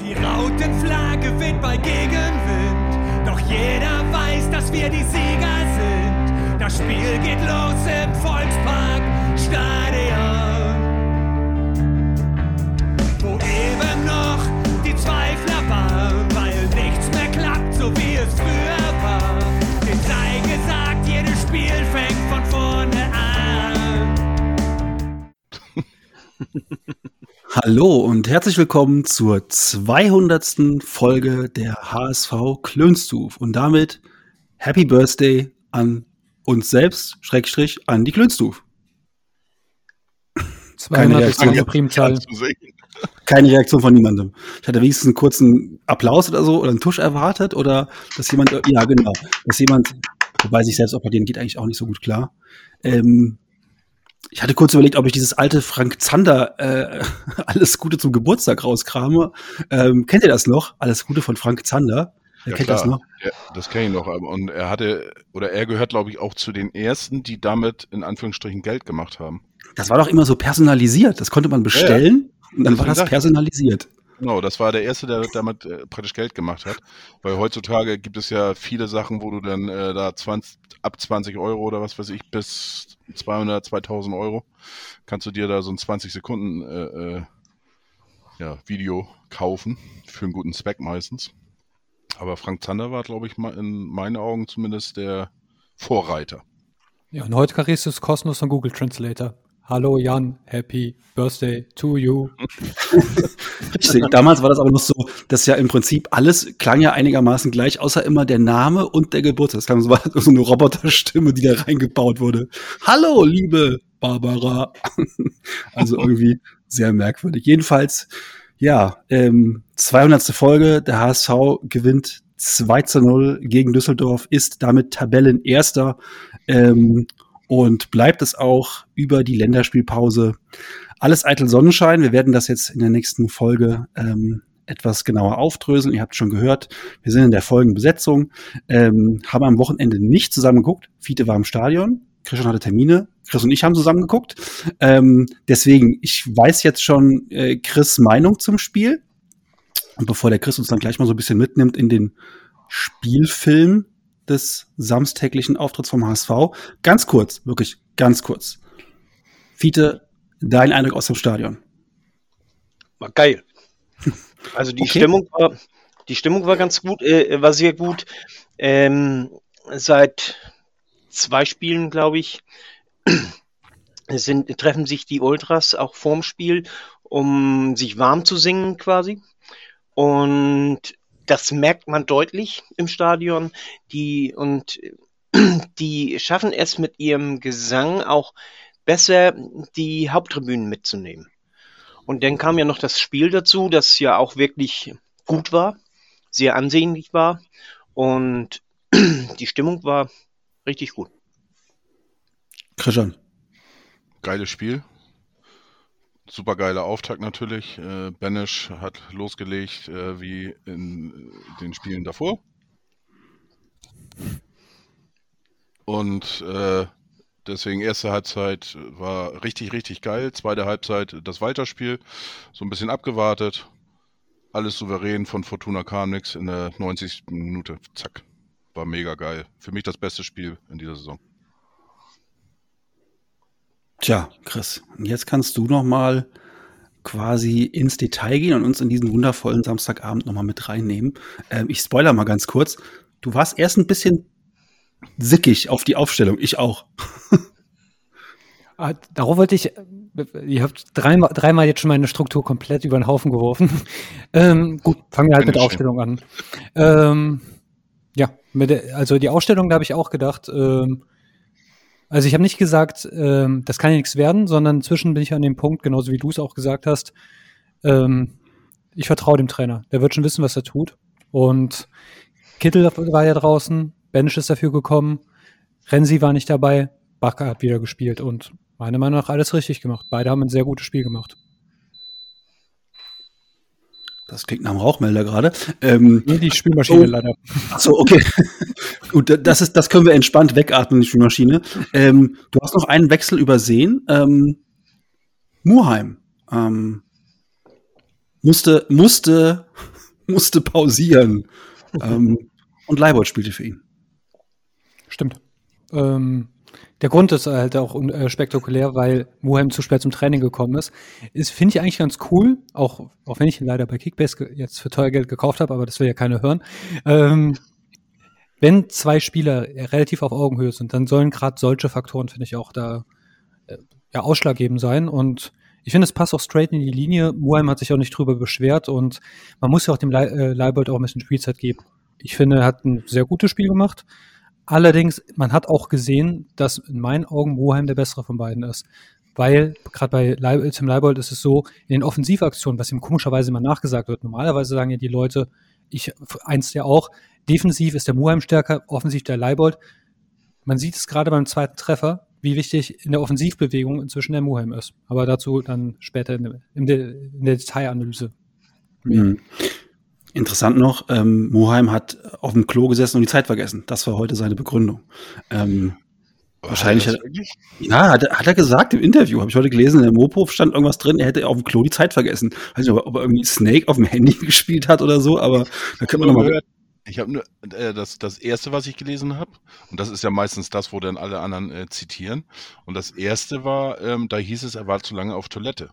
Die Rautenflagge weht bei Gegenwind, doch jeder weiß, dass wir die Sieger sind. Das Spiel geht los im Volkspark Stadion, wo eben noch die Zweifler waren, weil nichts mehr klappt, so wie es früher war. Den sei gesagt, jedes Spiel fängt von vorne an. Hallo und herzlich willkommen zur 200. Folge der HSV Klönstuf und damit Happy Birthday an uns selbst, Schrägstrich, an die Klönstuf. 200 ist eine Primzahl. Keine Reaktion von niemandem. Ich hatte wenigstens einen kurzen Applaus oder so oder einen Tusch erwartet oder dass jemand, ja genau, dass jemand, wobei sich selbst applaudieren geht eigentlich auch nicht so gut klar. Ähm, ich hatte kurz überlegt, ob ich dieses alte Frank Zander äh, Alles Gute zum Geburtstag rauskrame. Ähm, kennt ihr das noch? Alles Gute von Frank Zander. Wer Ja, kennt klar. das noch? Ja, das kenne ich noch. Und er hatte, oder er gehört, glaube ich, auch zu den ersten, die damit in Anführungsstrichen Geld gemacht haben. Das war doch immer so personalisiert. Das konnte man bestellen und dann war das personalisiert. Genau, das war der erste, der damit äh, praktisch Geld gemacht hat. Weil heutzutage gibt es ja viele Sachen, wo du dann äh, da 20, ab 20 Euro oder was weiß ich bis 200, 2000 Euro kannst du dir da so ein 20 Sekunden äh, äh, ja, Video kaufen für einen guten Zweck meistens. Aber Frank Zander war, glaube ich, in meinen Augen zumindest der Vorreiter. Ja, und heute kriegst du es kostenlos von Google Translator. Hallo Jan, Happy Birthday to you. Richtig. Damals war das aber noch so, dass ja im Prinzip alles klang ja einigermaßen gleich, außer immer der Name und der Geburtstag. Das klang so, so eine Roboterstimme, die da reingebaut wurde. Hallo, liebe Barbara. Also irgendwie sehr merkwürdig. Jedenfalls, ja, ähm, 200. Folge. Der HSV gewinnt 2 zu 0 gegen Düsseldorf, ist damit Tabellenerster ähm, und bleibt es auch über die Länderspielpause. Alles eitel Sonnenschein. Wir werden das jetzt in der nächsten Folge ähm, etwas genauer aufdröseln. Ihr habt schon gehört, wir sind in der Folgenbesetzung, ähm, haben am Wochenende nicht zusammen geguckt. Fiete war im Stadion, Christian hatte Termine, Chris und ich haben zusammen geguckt. Ähm, deswegen, ich weiß jetzt schon äh, Chris Meinung zum Spiel. Und bevor der Chris uns dann gleich mal so ein bisschen mitnimmt in den Spielfilm des samstäglichen Auftritts vom HSV, ganz kurz, wirklich ganz kurz. Fiete, dein Eindruck aus dem Stadion? War geil. Also die Okay. Stimmung war, die Stimmung war ganz gut, äh, war sehr gut. Ähm, seit zwei Spielen, glaube ich, sind, treffen sich die Ultras auch vorm Spiel, um sich warm zu singen quasi. Und das merkt man deutlich im Stadion. Die, und die schaffen es mit ihrem Gesang auch besser, die Haupttribünen mitzunehmen. Und dann kam ja noch das Spiel dazu, das ja auch wirklich gut war, sehr ansehnlich war. Und die Stimmung war richtig gut. Christian. Geiles Spiel. Super geiler Auftakt natürlich. Äh, Banish hat losgelegt äh, wie in äh, den Spielen davor. Und äh, deswegen erste Halbzeit war richtig, richtig geil. Zweite Halbzeit das Weiterspiel. So ein bisschen abgewartet. Alles souverän von Fortuna kam nix in der 90. Minute. Zack. War mega geil. Für mich das beste Spiel in dieser Saison. Tja, Chris, jetzt kannst du noch mal quasi ins Detail gehen und uns in diesen wundervollen Samstagabend noch mal mit reinnehmen. Ähm, ich spoiler mal ganz kurz. Du warst erst ein bisschen sickig auf die Aufstellung. Ich auch. Ah, Darauf wollte ich, äh, ihr habt dreimal, dreimal jetzt schon meine Struktur komplett über den Haufen geworfen. ähm, gut, fangen wir halt mit der. Aufstellung an. Ähm, ja, mit der, also die Ausstellung, da habe ich auch gedacht, ähm, also ich habe nicht gesagt, ähm, das kann ja nichts werden, sondern inzwischen bin ich an dem Punkt, genauso wie du es auch gesagt hast, ähm, ich vertraue dem Trainer. Der wird schon wissen, was er tut. Und Kittel war ja draußen, Bench ist dafür gekommen, Renzi war nicht dabei, Bakker hat wieder gespielt und meiner Meinung nach alles richtig gemacht. Beide haben ein sehr gutes Spiel gemacht. Das klingt nach einem Rauchmelder gerade. Ähm, Nur die Spülmaschine Oh. leider. ach so, okay. Gut, da- das ist, das können wir entspannt wegatmen, die Spülmaschine. Ähm, du hast noch einen Wechsel übersehen. Ähm, Muheim ähm, musste, musste musste pausieren. ähm, und Leibold spielte für ihn. Stimmt. Ähm, der Grund ist halt auch äh, spektakulär, weil Muheim zu spät zum Training gekommen ist. Ist, finde ich eigentlich ganz cool, auch, auch wenn ich ihn leider bei Kickbase jetzt für teuer Geld gekauft habe, aber das will ja keiner hören. Ähm, wenn zwei Spieler relativ auf Augenhöhe sind, dann sollen gerade solche Faktoren, finde ich, auch da äh, ja, ausschlaggebend sein. Und ich finde, es passt auch straight in die Linie. Muheim hat sich auch nicht drüber beschwert und man muss ja auch dem Le äh, Leibold auch ein bisschen Spielzeit geben. Ich finde, er hat ein sehr gutes Spiel gemacht. Allerdings, man hat auch gesehen, dass in meinen Augen Woheim der bessere von beiden ist. Weil gerade bei Leib Tim Leibold ist es so, in den Offensivaktionen, was ihm komischerweise immer nachgesagt wird, normalerweise sagen ja die Leute, ich eins ja auch, defensiv ist der Muheim stärker, offensiv der Leibold. Man sieht es gerade beim zweiten Treffer, wie wichtig in der Offensivbewegung inzwischen der Muheim ist. Aber dazu dann später in der, in der, in der Detailanalyse. Mhm. Interessant noch, ähm, Moheim hat auf dem Klo gesessen und die Zeit vergessen. Das war heute seine Begründung. Ähm, wahrscheinlich hat, ja, hat, hat, er gesagt im Interview, habe ich heute gelesen, in der Mopo stand irgendwas drin, er hätte auf dem Klo die Zeit vergessen. Weiß nicht, ob, ob er irgendwie Snake auf dem Handy gespielt hat oder so, aber da können wir nochmal. Ich habe nur äh, das, das erste, was ich gelesen habe, und das ist ja meistens das, wo dann alle anderen äh, zitieren. Und das erste war, ähm, da hieß es, er war zu lange auf Toilette.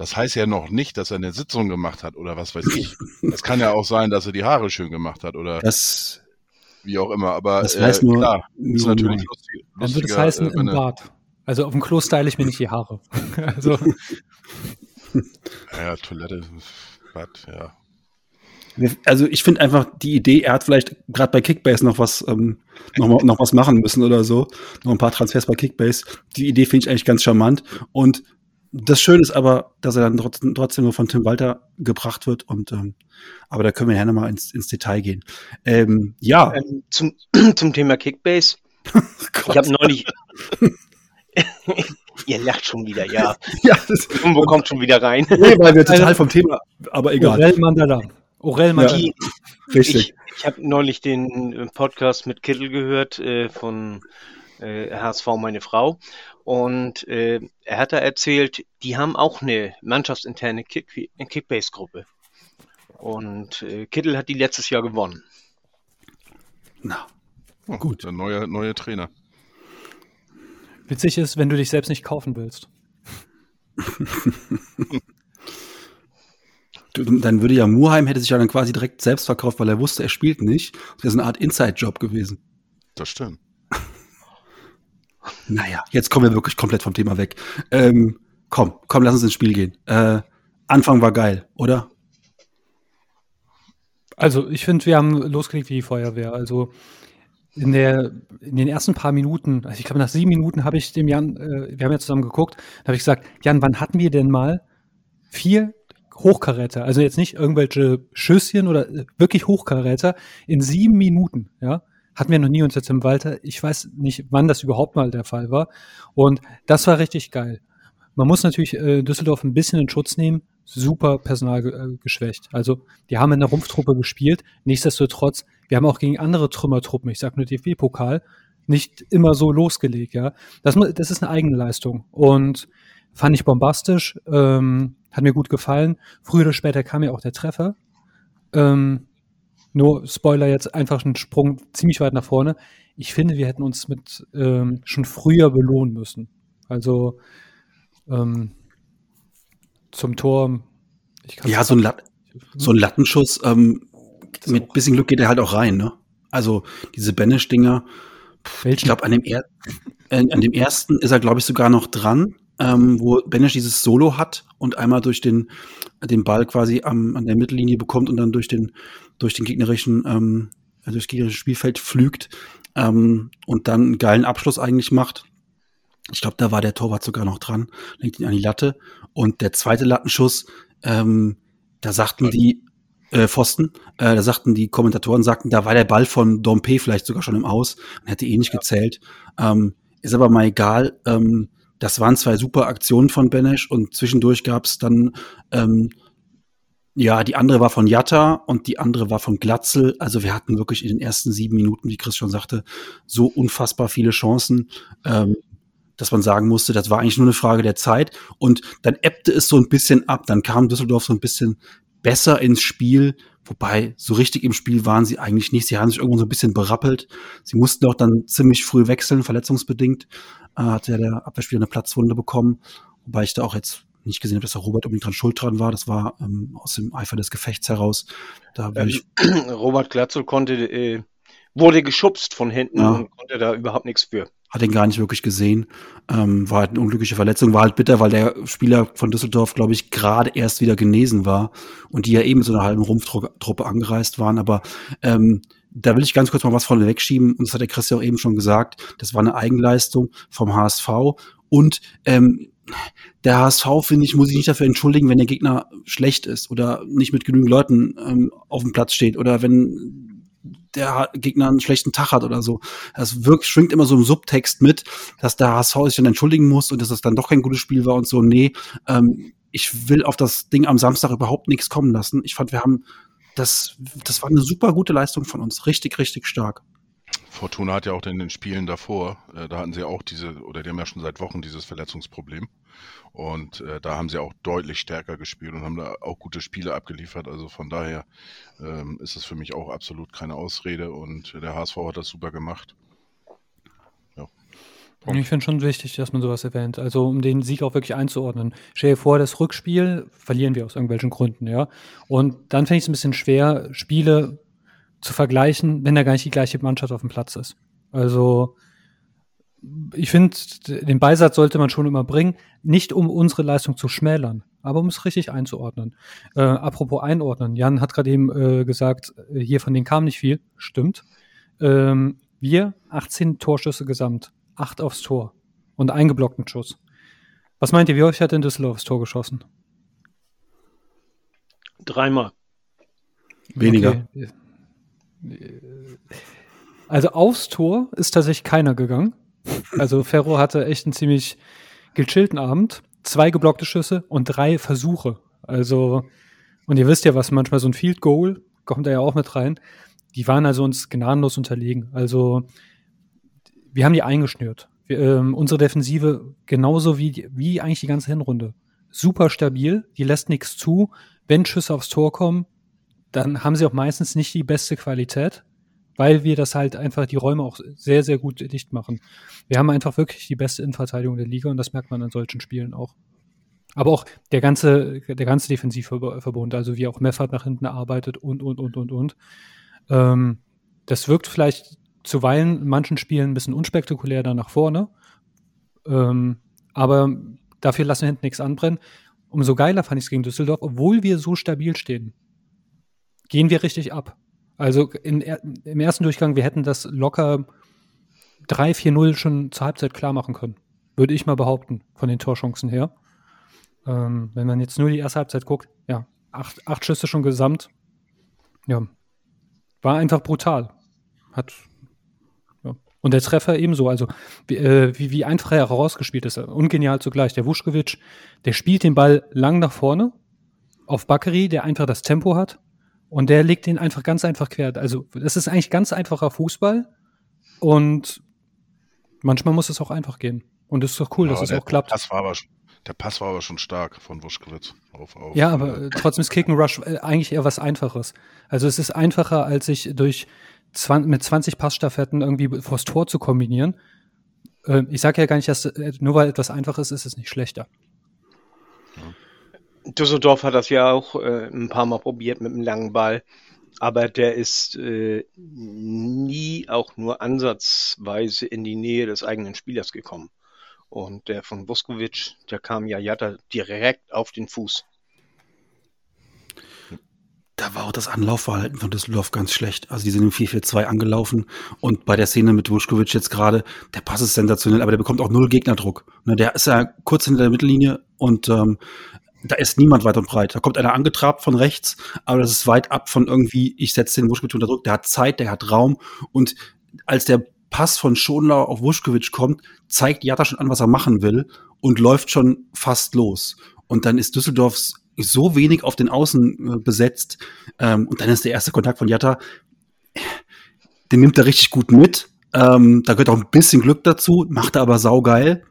Das heißt ja noch nicht, dass er eine Sitzung gemacht hat oder was weiß ich. Das kann ja auch sein, dass er die Haare schön gemacht hat oder das, wie auch immer. Aber das heißt äh, nur, klar, ist natürlich lustig. Dann würde es heißen äh, im Bad. Also auf dem Klo style ich mir nicht die Haare. also. Ja, Toilette, Bad, ja. Also ich finde einfach die Idee, er hat vielleicht gerade bei Kickbase noch was, ähm, noch, noch was machen müssen oder so, noch ein paar Transfers bei Kickbase. Die Idee finde ich eigentlich ganz charmant und das Schöne ist aber, dass er dann trotzdem, trotzdem nur von Tim Walter gebracht wird. Und ähm, aber da können wir ja nochmal ins, ins Detail gehen. Ähm, ja. Ähm, zum, zum Thema Kickbase. ich habe neulich. Ihr lacht schon wieder, ja. ja das, Wo kommt schon wieder rein? Nee, weil wir total vom Thema, aber egal. Orel Mandala. Orel Mandala. Ja, richtig. Ich, ich habe neulich den äh, Podcast mit Kittel gehört äh, von äh, HSV Meine Frau. Und äh, er hat da erzählt, die haben auch eine mannschaftsinterne Kick Kickbase-Gruppe. Und äh, Kittel hat die letztes Jahr gewonnen. Na, oh, gut. Der neue, neue Trainer. Witzig ist, wenn du dich selbst nicht kaufen willst. dann würde ja Murheim hätte sich ja dann quasi direkt selbst verkauft, weil er wusste, er spielt nicht. Das wäre so eine Art Inside-Job gewesen. Das stimmt. Naja, jetzt kommen wir wirklich komplett vom Thema weg. Ähm, komm, komm, lass uns ins Spiel gehen. Äh, Anfang war geil, oder? Also, ich finde, wir haben losgelegt wie die Feuerwehr. Also, in, der, in den ersten paar Minuten, also ich glaube, nach sieben Minuten habe ich dem Jan, äh, wir haben ja zusammen geguckt, habe ich gesagt, Jan, wann hatten wir denn mal vier Hochkaräter? Also jetzt nicht irgendwelche Schüsschen oder äh, wirklich Hochkaräter in sieben Minuten, ja? Hatten wir noch nie unter Tim Walter. Ich weiß nicht, wann das überhaupt mal der Fall war. Und das war richtig geil. Man muss natürlich äh, Düsseldorf ein bisschen in Schutz nehmen. Super Personal äh, geschwächt. Also, die haben in der Rumpftruppe gespielt. Nichtsdestotrotz, wir haben auch gegen andere Trümmertruppen, ich sag nur DFB-Pokal, nicht immer so losgelegt, ja. Das, das ist eine eigene Leistung. Und fand ich bombastisch, ähm, hat mir gut gefallen. Früher oder später kam ja auch der Treffer. Ähm, nur Spoiler jetzt einfach einen Sprung ziemlich weit nach vorne. Ich finde, wir hätten uns mit ähm, schon früher belohnen müssen. Also ähm, zum Tor. ja, so ein, Lat so ein Lattenschuss. Ähm, mit bisschen Glück geht er halt auch rein. Ne? Also diese Banish-Dinger. Ich glaube, an, dem er an dem ersten ist er, glaube ich, sogar noch dran, ähm, wo Banish dieses Solo hat und einmal durch den, den Ball quasi am, an der Mittellinie bekommt und dann durch den durch den gegnerischen, ähm, also das gegnerische Spielfeld pflügt ähm, und dann einen geilen Abschluss eigentlich macht. Ich glaube, da war der Torwart sogar noch dran, legt ihn an die Latte. Und der zweite Lattenschuss, ähm, da sagten die äh, Pfosten, äh, da sagten die Kommentatoren, sagten, da war der Ball von Dompe vielleicht sogar schon im Aus und hätte eh nicht ja. gezählt. Ähm, ist aber mal egal. Ähm, das waren zwei super Aktionen von Benesch und zwischendurch gab es dann ähm, ja, die andere war von Jatta und die andere war von Glatzel. Also wir hatten wirklich in den ersten sieben Minuten, wie Chris schon sagte, so unfassbar viele Chancen, ähm, dass man sagen musste, das war eigentlich nur eine Frage der Zeit. Und dann ebbte es so ein bisschen ab. Dann kam Düsseldorf so ein bisschen besser ins Spiel, Wobei, so richtig im Spiel waren sie eigentlich nicht. Sie haben sich irgendwann so ein bisschen berappelt. Sie mussten auch dann ziemlich früh wechseln, verletzungsbedingt. Äh, hat ja der Abwehrspieler eine Platzwunde bekommen. Wobei ich da auch jetzt nicht gesehen habe, dass der Robert unbedingt dran schuld dran war. Das war ähm, aus dem Eifer des Gefechts heraus. Da will ich, Robert Glatzel konnte, äh, wurde geschubst von hinten Ja. und konnte da überhaupt nichts für. hat ihn gar nicht wirklich gesehen. Ähm, war halt eine unglückliche Verletzung, war halt bitter, weil der Spieler von Düsseldorf, glaube ich, gerade erst wieder genesen war und die ja eben mit so einer halben Rumpftruppe angereist waren. Aber ähm, da will ich ganz kurz mal was von wegschieben. Und das hat der Christian auch eben schon gesagt. Das war eine Eigenleistung vom HSV. Und ähm, der HSV, finde ich, muss sich nicht dafür entschuldigen, wenn der Gegner schlecht ist oder nicht mit genügend Leuten ähm, auf dem Platz steht oder wenn der Gegner einen schlechten Tag hat oder so. Das wirkt, schwingt immer so im Subtext mit, dass der HSV sich dann entschuldigen muss und dass es dann doch kein gutes Spiel war und so. Nee, ähm, ich will auf das Ding am Samstag überhaupt nichts kommen lassen. Ich fand, wir haben das, das war eine super gute Leistung von uns. Richtig, richtig stark. Fortuna hat ja auch in den Spielen davor, äh, da hatten sie auch diese, oder die haben ja schon seit Wochen dieses Verletzungsproblem. Und äh, da haben sie auch deutlich stärker gespielt und haben da auch gute Spiele abgeliefert. Also von daher ähm, ist es für mich auch absolut keine Ausrede und der HSV hat das super gemacht. Ich finde schon wichtig, dass man sowas erwähnt. Also um den Sieg auch wirklich einzuordnen. Stell dir vor, das Rückspiel verlieren wir aus irgendwelchen Gründen, ja. Und dann finde ich es ein bisschen schwer, Spiele zu vergleichen, wenn da gar nicht die gleiche Mannschaft auf dem Platz ist. Also ich finde, den Beisatz sollte man schon immer bringen, nicht um unsere Leistung zu schmälern, aber um es richtig einzuordnen. Äh, apropos einordnen, Jan hat gerade eben äh, gesagt, äh, hier von denen kam nicht viel. Stimmt. Ähm, wir 18 Torschüsse gesamt, 8 aufs Tor und einen geblockten Schuss. Was meint ihr, wie häufig hat denn Düsseldorf aufs Tor geschossen? Dreimal. Weniger. Okay. Also aufs Tor ist tatsächlich keiner gegangen. Also Ferro hatte echt einen ziemlich gechillten Abend. Zwei geblockte Schüsse und drei Versuche. Also, und ihr wisst ja, was manchmal so ein Field Goal, kommt da ja auch mit rein. Die waren also uns gnadenlos unterlegen. Also, wir haben die eingeschnürt. Wir, ähm, unsere Defensive genauso wie, wie eigentlich die ganze Hinrunde. Super stabil, die lässt nichts zu. Wenn Schüsse aufs Tor kommen, dann haben sie auch meistens nicht die beste Qualität, weil wir das halt einfach die Räume auch sehr, sehr gut dicht machen. Wir haben einfach wirklich die beste Innenverteidigung der Liga und das merkt man an solchen Spielen auch. Aber auch der ganze, der ganze Defensivverbund, also wie auch Meffert nach hinten arbeitet und, und, und, und, und. Ähm, das wirkt vielleicht zuweilen in manchen Spielen ein bisschen unspektakulär da nach vorne. Ähm, aber dafür lassen wir hinten nichts anbrennen. Umso geiler fand ich es gegen Düsseldorf, obwohl wir so stabil stehen. Gehen wir richtig ab. Also in, im ersten Durchgang, wir hätten das locker 3-4-0 schon zur Halbzeit klar machen können. Würde ich mal behaupten, von den Torchancen her. Ähm, wenn man jetzt nur die erste Halbzeit guckt, ja, acht, acht Schüsse schon gesamt. Ja, war einfach brutal. Hat ja. und der Treffer ebenso, also wie, äh, wie, wie einfach er herausgespielt ist, ungenial zugleich. Der Vuskovic, der spielt den Ball lang nach vorne auf Bakary, der einfach das Tempo hat und der legt den einfach ganz einfach quer. Also das ist eigentlich ganz einfacher Fußball und manchmal muss es auch einfach gehen. Und es ist doch cool, Ja, dass es auch klappt. Pass war aber, sch- der Pass war aber schon stark von Wuschkowitz auf, auf Ja, aber äh, trotzdem ist Kick and Rush äh, eigentlich eher was Einfaches. Also es ist einfacher, als sich durch 20, mit 20 Passstaffetten irgendwie vors Tor zu kombinieren. Äh, ich sage ja gar nicht, dass nur weil etwas einfach ist, ist es nicht schlechter. Düsseldorf hat das ja auch äh, ein paar Mal probiert mit einem langen Ball, aber der ist äh, nie auch nur ansatzweise in die Nähe des eigenen Spielers gekommen. Und der von Vuskovic, der kam ja Jatta direkt auf den Fuß. Da war auch das Anlaufverhalten von Düsseldorf ganz schlecht. Also die sind im 4-4-2 angelaufen und bei der Szene mit Vuskovic jetzt gerade, der Pass ist sensationell, aber der bekommt auch null Gegnerdruck. Ne, der ist ja kurz hinter der Mittellinie und ähm, da ist niemand weit und breit. Da kommt einer angetrabt von rechts, aber das ist weit ab von irgendwie, ich setze den Vuskovic unter Druck, der hat Zeit, der hat Raum und als der Pass von Schonlau auf Vuskovic kommt, zeigt Jatta schon an, was er machen will und läuft schon fast los. Und dann ist Düsseldorfs so wenig auf den Außen äh, besetzt. Ähm, und dann ist der erste Kontakt von Jatta, den nimmt er richtig gut mit. Ähm, da gehört auch ein bisschen Glück dazu, macht er aber saugeil.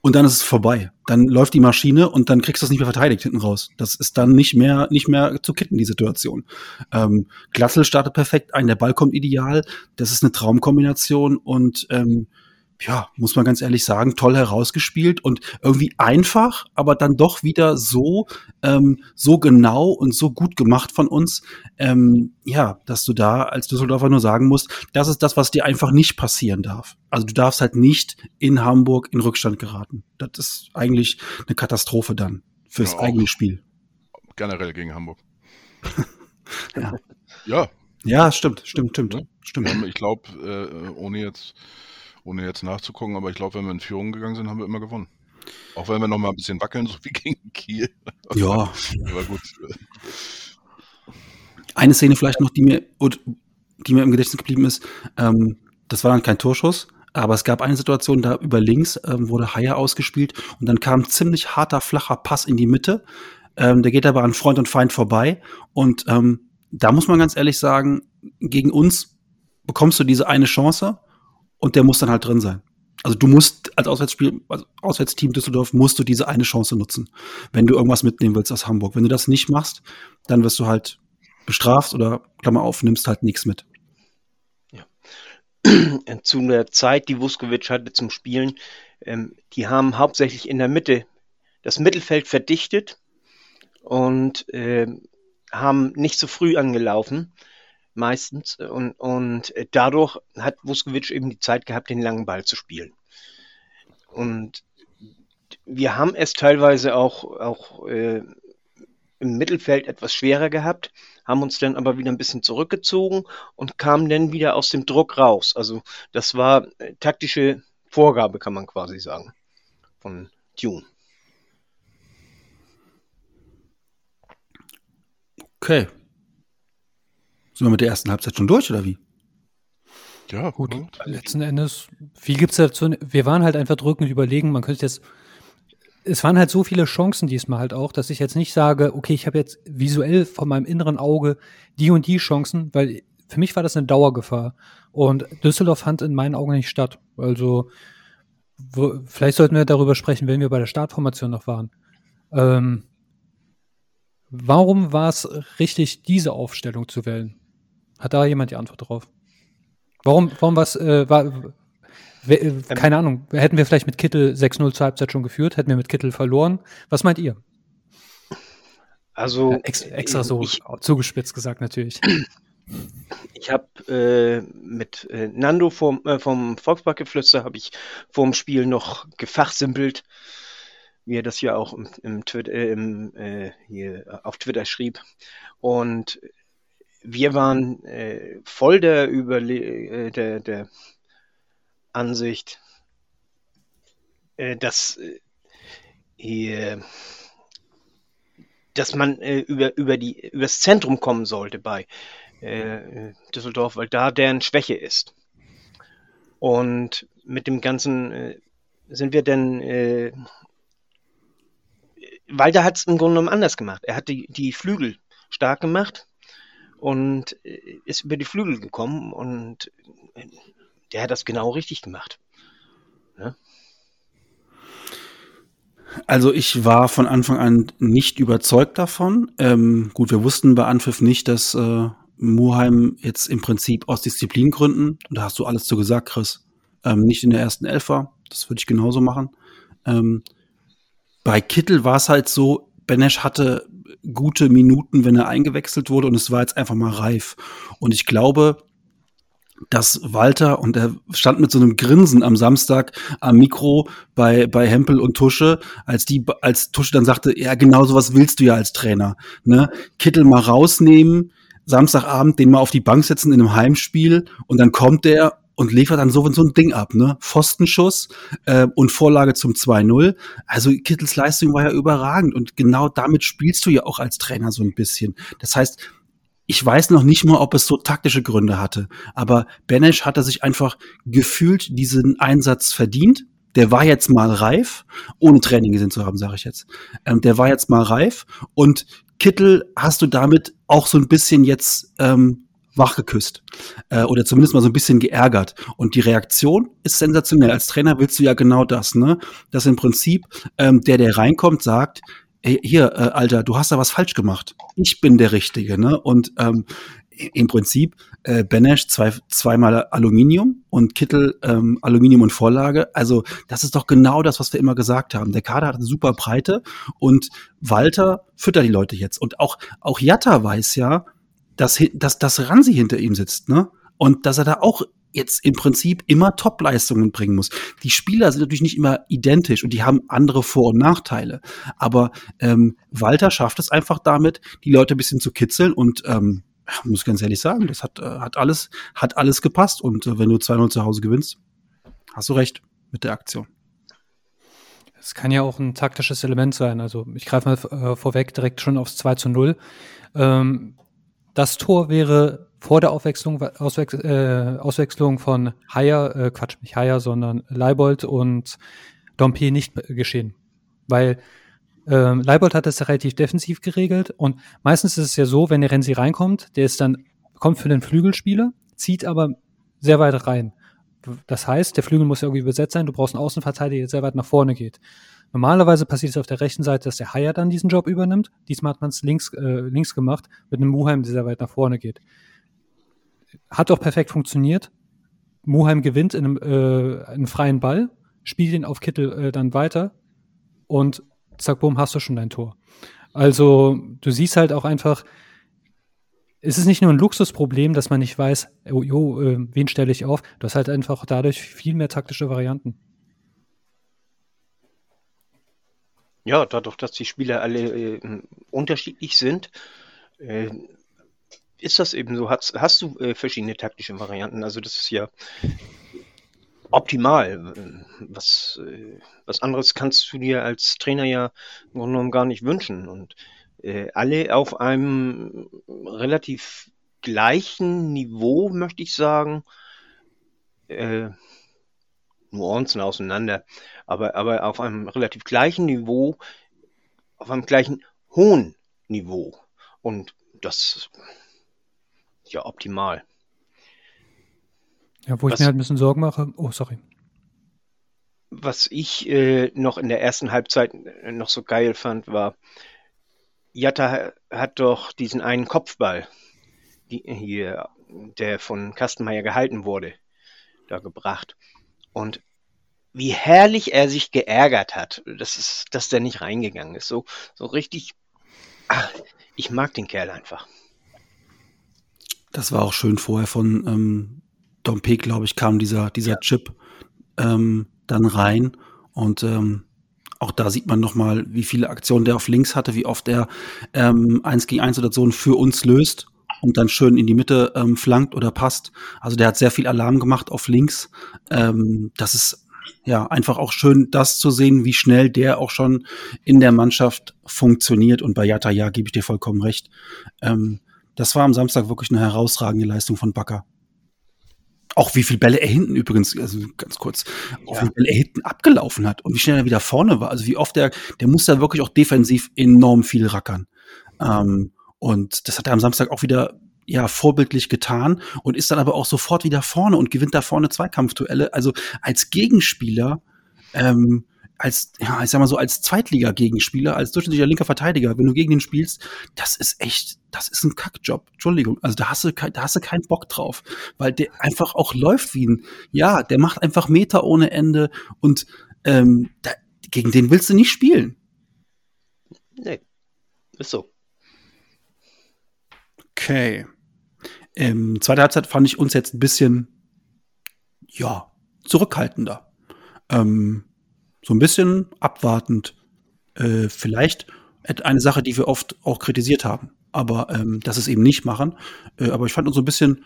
Und dann ist es vorbei. Dann läuft die Maschine und dann kriegst du es nicht mehr verteidigt hinten raus. Das ist dann nicht mehr, nicht mehr zu kitten, die Situation. Ähm, Glatzel startet perfekt ein, der Ball kommt ideal. Das ist eine Traumkombination und ähm, ja, muss man ganz ehrlich sagen, toll herausgespielt und irgendwie einfach, aber dann doch wieder so, ähm, so genau und so gut gemacht von uns, ähm, ja, dass du da als Düsseldorfer nur sagen musst, das ist das, was dir einfach nicht passieren darf. Also du darfst halt nicht in Hamburg in Rückstand geraten. Das ist eigentlich eine Katastrophe dann fürs Ja, eigene Spiel. Generell gegen Hamburg. Ja. Ja, Ja, stimmt, stimmt, stimmt, Ja. stimmt. ähm, ich glaube, äh, ohne jetzt, ohne jetzt nachzugucken, aber ich glaube, wenn wir in Führung gegangen sind, haben wir immer gewonnen. Auch wenn wir noch mal ein bisschen wackeln, so wie gegen Kiel. Ja, Aber gut. Eine Szene vielleicht noch, die mir, die mir im Gedächtnis geblieben ist. Ähm, das war dann kein Torschuss, aber es gab eine Situation, da über links ähm, wurde Haier ausgespielt und dann kam ein ziemlich harter, flacher Pass in die Mitte. Ähm, der geht aber an Freund und Feind vorbei. Und ähm, da muss man ganz ehrlich sagen, gegen uns bekommst du diese eine Chance und der muss dann halt drin sein. Also du musst als Auswärtsspiel, als Auswärtsteam Düsseldorf musst du diese eine Chance nutzen, wenn du irgendwas mitnehmen willst aus Hamburg. Wenn du das nicht machst, dann wirst du halt bestraft oder Klammer auf, nimmst halt nichts mit. zu der Zeit, die Vuskovic hatte zum Spielen, ähm, die haben hauptsächlich in der Mitte das Mittelfeld verdichtet und ähm, haben nicht so früh angelaufen, meistens. Und, und dadurch hat Vuskovic eben die Zeit gehabt, den langen Ball zu spielen. Und wir haben es teilweise auch, auch äh, im Mittelfeld etwas schwerer gehabt, haben uns dann aber wieder ein bisschen zurückgezogen und kamen dann wieder aus dem Druck raus. Also das war äh, taktische Vorgabe, kann man quasi sagen, von Tune. Okay. Sind wir mit der ersten Halbzeit schon durch oder wie? Ja, Gut, gut. letzten Endes, viel gibt's dazu? Wir waren halt einfach drückend überlegen. Man könnte jetzt, es waren halt so viele Chancen diesmal halt auch, dass ich jetzt nicht sage, okay, ich habe jetzt visuell von meinem inneren Auge die und die Chancen, weil für mich war das eine Dauergefahr. Und Düsseldorf fand in meinen Augen nicht statt. Also, wo, vielleicht sollten wir darüber sprechen, wenn wir bei der Startformation noch waren. Ähm, warum war es richtig, diese Aufstellung zu wählen? Hat da jemand die Antwort drauf? Warum, warum was, äh, war, äh, keine Ahnung, hätten wir vielleicht mit Kittel 6-0 zur Halbzeit schon geführt, hätten wir mit Kittel verloren? Was meint ihr? Also Ex, extra so ich, zugespitzt gesagt natürlich. ich habe äh, mit äh, Nando vom, äh, vom Volksparkgeflüster habe ich vorm Spiel noch gefachsimpelt, wie er das ja auch im, im, Twitter, äh, im äh, hier auf Twitter schrieb. Und wir waren äh, voll der, Überle äh, der, der Ansicht, äh, dass, äh, hier, dass man äh, über, über die, übers Zentrum kommen sollte bei äh, Düsseldorf, weil da deren Schwäche ist. Und mit dem Ganzen äh, sind wir dann, äh, Walter hat es im Grunde genommen anders gemacht. Er hat die, die Flügel stark gemacht und äh, ist über die Flügel gekommen und äh, der hat das genau richtig gemacht. Also ich war von Anfang an nicht überzeugt davon. Ähm, gut, wir wussten bei Anpfiff nicht, dass äh, Muheim jetzt im Prinzip aus Disziplingründen, und da hast du alles zu gesagt, Chris, ähm, nicht in der ersten Elf war. Das würde ich genauso machen. Ähm, bei Kittel war es halt so, Benesch hatte gute Minuten, wenn er eingewechselt wurde, und es war jetzt einfach mal reif. Und ich glaube, dass Walter, und er stand mit so einem Grinsen am Samstag am Mikro bei, bei Hempel und Tusche, als die, als Tusche dann sagte, ja, genau sowas willst du ja als Trainer, ne? Kittel mal rausnehmen, Samstagabend den mal auf die Bank setzen in einem Heimspiel und dann kommt der und liefert dann so, so ein Ding ab, ne? Pfostenschuss äh, und Vorlage zum 2-0. Also Kittels Leistung war ja überragend und genau damit spielst du ja auch als Trainer so ein bisschen. Das heißt, ich weiß noch nicht mal, ob es so taktische Gründe hatte, aber Benesch hatte sich einfach gefühlt diesen Einsatz verdient. Der war jetzt mal reif, ohne Training gesehen zu haben, sage ich jetzt. Ähm, der war jetzt mal reif und Kittel hast du damit auch so ein bisschen jetzt ähm, wachgeküsst äh, oder zumindest mal so ein bisschen geärgert. Und die Reaktion ist sensationell. Als Trainer willst du ja genau das, ne? Dass im Prinzip ähm, der, der reinkommt, sagt, hey, hier, äh, Alter, du hast da was falsch gemacht. Ich bin der Richtige, ne? Und ähm, im Prinzip äh, Benesch zwei, zweimal Aluminium und Kittel ähm, Aluminium und Vorlage. Also das ist doch genau das, was wir immer gesagt haben. Der Kader hat eine super Breite und Walter füttert die Leute jetzt. Und auch, auch Jatta weiß ja, dass, dass, dass Ransi hinter ihm sitzt, ne? Und dass er da auch jetzt im Prinzip immer Top-Leistungen bringen muss. Die Spieler sind natürlich nicht immer identisch und die haben andere Vor- und Nachteile. Aber ähm, Walter schafft es einfach damit, die Leute ein bisschen zu kitzeln und ähm, muss ganz ehrlich sagen, das hat, äh, hat alles, hat alles gepasst. Und äh, wenn du 2-0 zu Hause gewinnst, hast du recht mit der Aktion. Es kann ja auch ein taktisches Element sein. Also ich greife mal äh, vorweg direkt schon aufs 2 zu 0. Ähm, das Tor wäre vor der Aufwechslung, Auswech äh, Auswechslung von Haier, äh, Quatsch, nicht Haier, sondern Leibold und Dompe nicht geschehen. Weil ähm, Leibold hat das relativ defensiv geregelt und meistens ist es ja so, wenn der Renzi reinkommt, der ist dann, kommt für den Flügelspieler, zieht aber sehr weit rein. Das heißt, der Flügel muss ja irgendwie besetzt sein, du brauchst einen Außenverteidiger, der sehr weit nach vorne geht. Normalerweise passiert es auf der rechten Seite, dass der Haier dann diesen Job übernimmt. Diesmal hat man es links, äh, links gemacht, mit einem Muheim, der sehr weit nach vorne geht. Hat auch perfekt funktioniert. Muheim gewinnt in einem, äh, einen freien Ball, spielt ihn auf Kittel äh, dann weiter und zack, bumm, hast du schon dein Tor. Also du siehst halt auch einfach, es ist nicht nur ein Luxusproblem, dass man nicht weiß, oh, jo, äh, wen stelle ich auf. Du hast halt einfach dadurch viel mehr taktische Varianten. Ja, dadurch, dass die Spieler alle äh, unterschiedlich sind, äh, ist das eben so. Hast, hast du äh, verschiedene taktische Varianten. Also das ist ja optimal. Was, äh, was anderes kannst du dir als Trainer ja im Grunde genommen gar nicht wünschen. Und äh, alle auf einem relativ gleichen Niveau, möchte ich sagen. Äh, Nuancen auseinander, aber, aber auf einem relativ gleichen Niveau, auf einem gleichen hohen Niveau. Und das ist ja optimal. Ja, wo was, ich mir halt ein bisschen Sorgen mache. Oh, sorry. Was ich äh, noch in der ersten Halbzeit noch so geil fand, war, Jatta hat doch diesen einen Kopfball, die, hier, der von Kastenmeier gehalten wurde, da gebracht. Und wie herrlich er sich geärgert hat, dass, es, dass der nicht reingegangen ist. So, so richtig. Ach, ich mag den Kerl einfach. Das war auch schön vorher von ähm, Dompe, glaube ich, kam dieser, dieser ja. Chip ähm, dann rein. Und ähm, auch da sieht man nochmal, wie viele Aktionen der auf links hatte, wie oft er ähm, 1 gegen 1 Situationen für uns löst und dann schön in die Mitte ähm, flankt oder passt. Also der hat sehr viel Alarm gemacht auf links. Ähm, das ist ja einfach auch schön, das zu sehen, wie schnell der auch schon in der Mannschaft funktioniert. Und bei Jatta, ja, gebe ich dir vollkommen recht. Ähm, das war am Samstag wirklich eine herausragende Leistung von Bakker. Auch wie viel Bälle er hinten übrigens, also ganz kurz, auch ja. wie viel Bälle er hinten abgelaufen hat und wie schnell er wieder vorne war. Also wie oft der, der muss da wirklich auch defensiv enorm viel rackern. Ähm, und das hat er am Samstag auch wieder ja vorbildlich getan und ist dann aber auch sofort wieder vorne und gewinnt da vorne Zweikampfduelle. Also als Gegenspieler, ähm, als, ja, ich sag mal so, als Zweitliga-Gegenspieler, als durchschnittlicher linker Verteidiger, wenn du gegen ihn spielst, das ist echt, das ist ein Kackjob. Entschuldigung. Also da hast du, da hast du keinen Bock drauf. Weil der einfach auch läuft wie ein, ja, der macht einfach Meter ohne Ende und ähm, da, gegen den willst du nicht spielen. Nee. Ist so. Okay. Ähm, zweite Halbzeit fand ich uns jetzt ein bisschen, ja, zurückhaltender. Ähm, so ein bisschen abwartend. Äh, vielleicht eine Sache, die wir oft auch kritisiert haben, aber ähm, das es eben nicht machen. Äh, aber ich fand uns so ein bisschen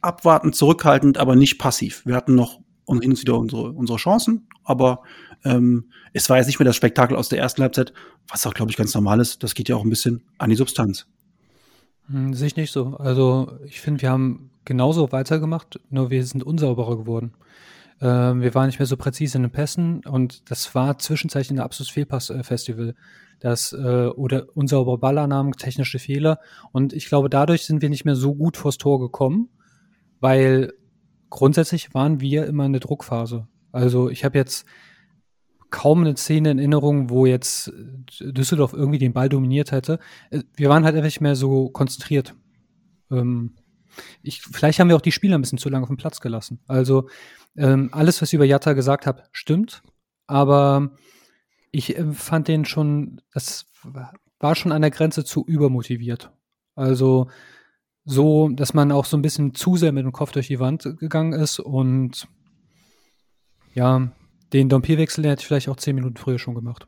abwartend, zurückhaltend, aber nicht passiv. Wir hatten noch und hin wieder unsere, unsere Chancen, aber ähm, es war jetzt nicht mehr das Spektakel aus der ersten Halbzeit, was auch, glaube ich, ganz normal ist. Das geht ja auch ein bisschen an die Substanz. Hm, sehe ich nicht so. Also ich finde, wir haben genauso weitergemacht, nur wir sind unsauberer geworden. Ähm, wir waren nicht mehr so präzise in den Pässen und das war zwischenzeitlich ein absolutes Fehlpass-Festival. Das äh, oder unser Ballernamen technische Fehler und ich glaube, dadurch sind wir nicht mehr so gut vors Tor gekommen, weil grundsätzlich waren wir immer in der Druckphase. Also ich habe jetzt kaum eine Szene in Erinnerung, wo jetzt Düsseldorf irgendwie den Ball dominiert hätte. Äh, wir waren halt einfach nicht mehr so konzentriert. Ähm, ich, vielleicht haben wir auch die Spieler ein bisschen zu lange auf dem Platz gelassen. Also ähm, alles, was ich über Jatta gesagt habe, stimmt. Aber ich äh, fand den schon, das war schon an der Grenze zu übermotiviert. Also so, dass man auch so ein bisschen zu sehr mit dem Kopf durch die Wand gegangen ist und ja, den Dompier-Wechsel, hätte ich vielleicht auch zehn Minuten früher schon gemacht.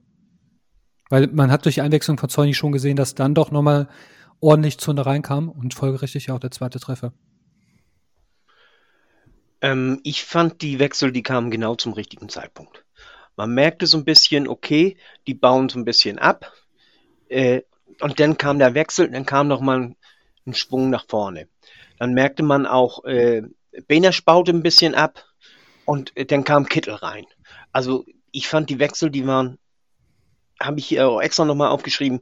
Weil man hat durch die Einwechslung von Zolny schon gesehen, dass dann doch nochmal ordentlich Zunde reinkam und folgerichtig auch der zweite Treffer. Ähm, ich fand die Wechsel, die kamen genau zum richtigen Zeitpunkt. Man merkte so ein bisschen, okay, die bauen so ein bisschen ab. Äh, und dann kam der Wechsel, dann kam noch mal ein, Schwung nach vorne. Dann merkte man auch, äh, Benesch baute ein bisschen ab und äh, dann kam Kittel rein. Also ich fand die Wechsel, die waren, habe ich hier auch extra nochmal aufgeschrieben,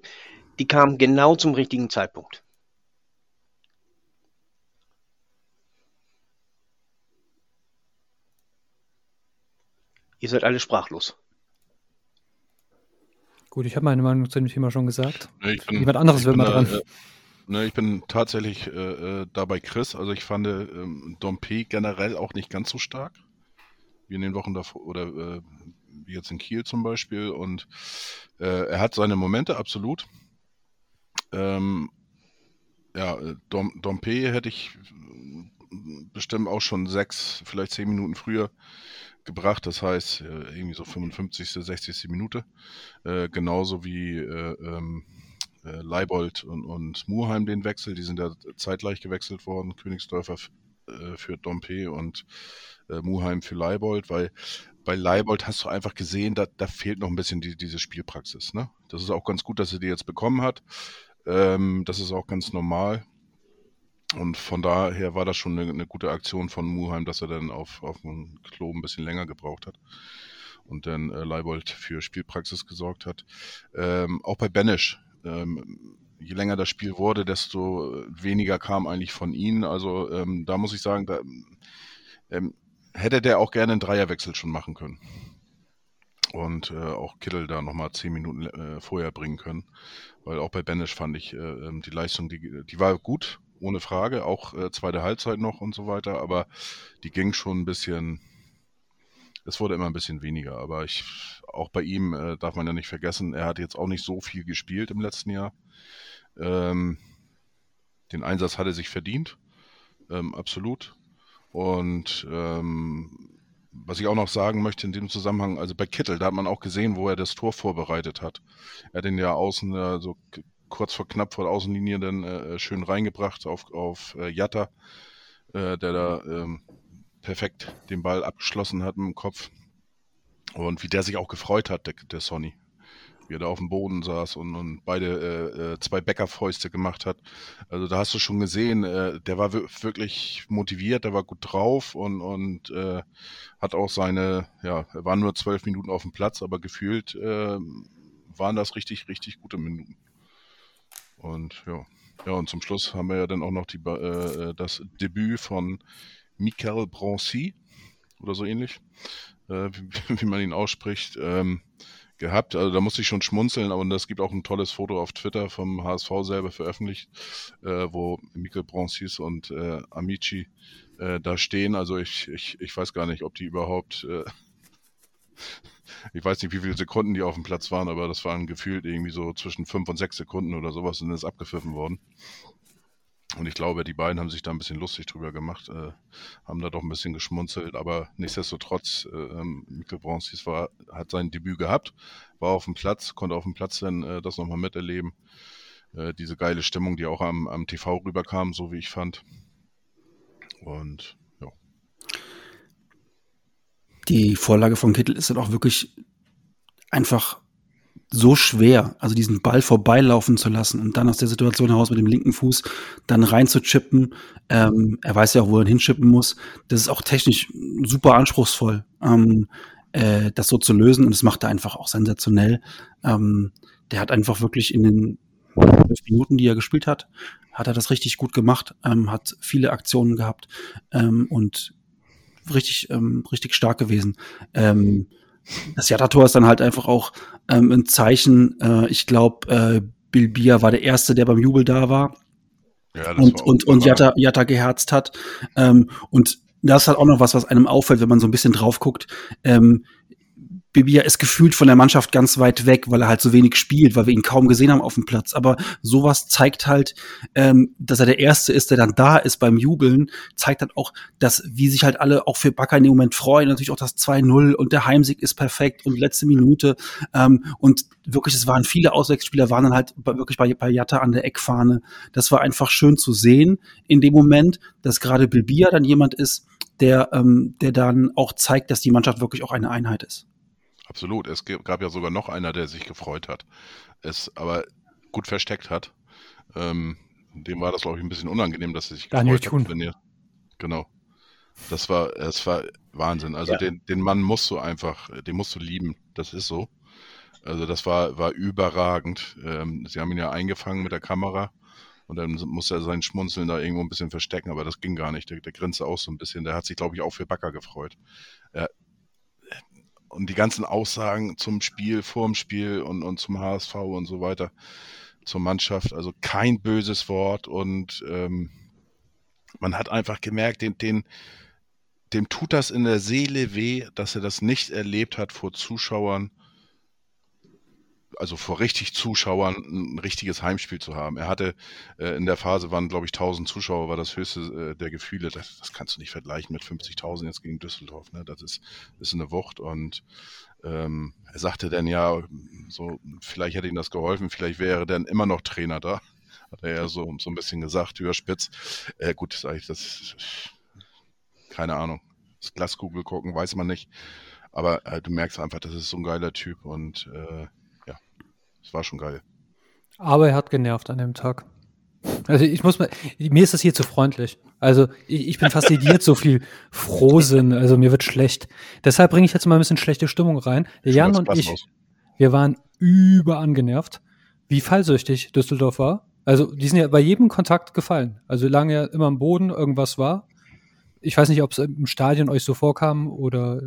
die kamen genau zum richtigen Zeitpunkt. Ihr seid alle sprachlos. Gut, ich habe meine Meinung zu dem Thema schon gesagt. Nee, ich bin, Jemand anderes wird mal dran. Äh, ne, ich bin tatsächlich äh, äh, da bei Chris. Also ich fand ähm, Dompe generell auch nicht ganz so stark wie in den Wochen davor oder äh, wie jetzt in Kiel zum Beispiel. Und äh, er hat seine Momente, absolut. Ähm, ja, Dom, Dompe hätte ich bestimmt auch schon sechs, vielleicht zehn Minuten früher gebracht. Das heißt, äh, irgendwie so 55., 60. Minute. Äh, genauso wie äh, ähm, äh, Leibold und, und Murheim den Wechsel. Die sind ja zeitgleich gewechselt worden. Königsdörfer äh, für Dompe und äh, Muheim für Leibold, weil bei Leibold hast du einfach gesehen, da, da fehlt noch ein bisschen die, diese Spielpraxis. Ne? Das ist auch ganz gut, dass er die jetzt bekommen hat. Ähm, das ist auch ganz normal. Und von daher war das schon eine, eine gute Aktion von Muheim, dass er dann auf, auf dem Klo ein bisschen länger gebraucht hat und dann äh, Leibold für Spielpraxis gesorgt hat. Ähm, auch bei Benisch, ähm, je länger das Spiel wurde, desto weniger kam eigentlich von ihnen. Also ähm, da muss ich sagen, da ähm, hätte der auch gerne einen Dreierwechsel schon machen können. Und äh, auch Kittel da nochmal zehn Minuten äh, vorher bringen können. Weil auch bei Benisch fand ich äh, ähm, die Leistung, die, die war gut, ohne Frage. Auch äh, zweite Halbzeit noch und so weiter. Aber die ging schon ein bisschen, es wurde immer ein bisschen weniger. Aber ich, auch bei ihm äh, darf man ja nicht vergessen, er hat jetzt auch nicht so viel gespielt im letzten Jahr. Ähm, den Einsatz hat er sich verdient. Ähm, absolut. Und ähm, was ich auch noch sagen möchte in dem Zusammenhang, also bei Kittel, da hat man auch gesehen, wo er das Tor vorbereitet hat. Er hat den ja außen, äh, so kurz vor knapp vor der Außenlinie dann äh, schön reingebracht auf, auf äh, Jatta, äh, der da ähm, perfekt den Ball abgeschlossen hat mit dem Kopf. Und wie der sich auch gefreut hat, der, der Sonny wie er da auf dem Boden saß und, und beide äh, äh, zwei Bäckerfäuste gemacht hat. Also da hast du schon gesehen, äh, der war wirklich motiviert, der war gut drauf und, und äh, hat auch seine, ja, er war nur zwölf Minuten auf dem Platz, aber gefühlt äh, waren das richtig, richtig gute Minuten. Und ja. Ja, und zum Schluss haben wir ja dann auch noch die, äh, das Debüt von Michael Broncy oder so ähnlich, äh, wie, wie, man ihn ausspricht. Ähm, gehabt. Also da musste ich schon schmunzeln, aber es gibt auch ein tolles Foto auf Twitter vom HSV selber veröffentlicht, äh, wo Michael Broncis und äh, Amici äh, da stehen. Also ich, ich, ich weiß gar nicht, ob die überhaupt, äh, ich weiß nicht, wie viele Sekunden die auf dem Platz waren, aber das waren gefühlt irgendwie so zwischen fünf und sechs Sekunden oder sowas und ist abgepfiffen worden. Und ich glaube, die beiden haben sich da ein bisschen lustig drüber gemacht, äh, haben da doch ein bisschen geschmunzelt, aber nichtsdestotrotz, äh, ähm, Mikkel Bronzis war, hat sein Debüt gehabt, war auf dem Platz, konnte auf dem Platz dann äh, das nochmal miterleben. Äh, diese geile Stimmung, die auch am, am TV rüberkam, so wie ich fand. Und ja. Die Vorlage von Kittel ist dann auch wirklich einfach so schwer, also diesen Ball vorbeilaufen zu lassen und dann aus der Situation heraus mit dem linken Fuß dann reinzuchippen. Ähm, er weiß ja auch, wo er hinschippen muss. Das ist auch technisch super anspruchsvoll, ähm, äh, das so zu lösen und das macht er einfach auch sensationell. Ähm, der hat einfach wirklich in den zwölf Minuten, die er gespielt hat, hat er das richtig gut gemacht, ähm, hat viele Aktionen gehabt ähm, und richtig, ähm, richtig stark gewesen. Ähm, das Jatta-Tor ist dann halt einfach auch ähm, ein Zeichen. Äh, ich glaube, äh, Bilbia war der Erste, der beim Jubel da war. Ja, und, und, und Jatta, Jatta geherzt hat. Ähm, und das ist halt auch noch was, was einem auffällt, wenn man so ein bisschen drauf guckt. Ähm, Bibia ist gefühlt von der Mannschaft ganz weit weg, weil er halt so wenig spielt, weil wir ihn kaum gesehen haben auf dem Platz. Aber sowas zeigt halt, ähm, dass er der Erste ist, der dann da ist beim Jubeln, zeigt halt auch, dass, wie sich halt alle auch für Bakker in dem Moment freuen, natürlich auch das 2-0 und der Heimsieg ist perfekt und letzte Minute. Ähm, und wirklich, es waren viele Auswechselspieler, waren dann halt wirklich bei, bei Jatta an der Eckfahne. Das war einfach schön zu sehen in dem Moment, dass gerade Bilbia dann jemand ist, der, ähm, der dann auch zeigt, dass die Mannschaft wirklich auch eine Einheit ist. Absolut. Es gab ja sogar noch einer, der sich gefreut hat, es aber gut versteckt hat. Ähm, dem war das, glaube ich, ein bisschen unangenehm, dass er sich Daniel gefreut hat. Wenn ihr, genau. Das war, es war Wahnsinn. Also ja. den, den Mann musst du einfach, den musst du lieben. Das ist so. Also das war, war überragend. Ähm, sie haben ihn ja eingefangen mit der Kamera und dann musste er seinen Schmunzeln da irgendwo ein bisschen verstecken, aber das ging gar nicht. Der, der grinste auch so ein bisschen. Der hat sich, glaube ich, auch für Backer gefreut. Er, und die ganzen Aussagen zum Spiel, vorm Spiel und, und zum HSV und so weiter, zur Mannschaft, also kein böses Wort und ähm, man hat einfach gemerkt, den, den, dem tut das in der Seele weh, dass er das nicht erlebt hat vor Zuschauern also vor richtig Zuschauern ein richtiges Heimspiel zu haben. Er hatte äh, in der Phase waren, glaube ich, 1000 Zuschauer, war das höchste äh, der Gefühle. Das, das, kannst du nicht vergleichen mit 50.000 jetzt gegen Düsseldorf. Ne? Das ist, ist eine Wucht. Und ähm, er sagte dann ja, so vielleicht hätte ihm das geholfen, vielleicht wäre dann immer noch Trainer da. Hat er ja so, so ein bisschen gesagt, überspitzt. Äh, gut, sage ich, das keine Ahnung. Das Glaskugel gucken, weiß man nicht. Aber äh, du merkst einfach, das ist so ein geiler Typ und äh, das war schon geil. Aber er hat genervt an dem Tag. Also ich muss mal, mir ist das hier zu freundlich. Also ich, ich bin fasziniert, so viel Frohsinn. Also mir wird schlecht. Deshalb bringe ich jetzt mal ein bisschen schlechte Stimmung rein. Der Jan und ich, wir waren überangenervt, wie fallsüchtig Düsseldorf war. Also die sind ja bei jedem Kontakt gefallen. Also solange er immer am Boden irgendwas war. Ich weiß nicht, ob es im Stadion euch so vorkam oder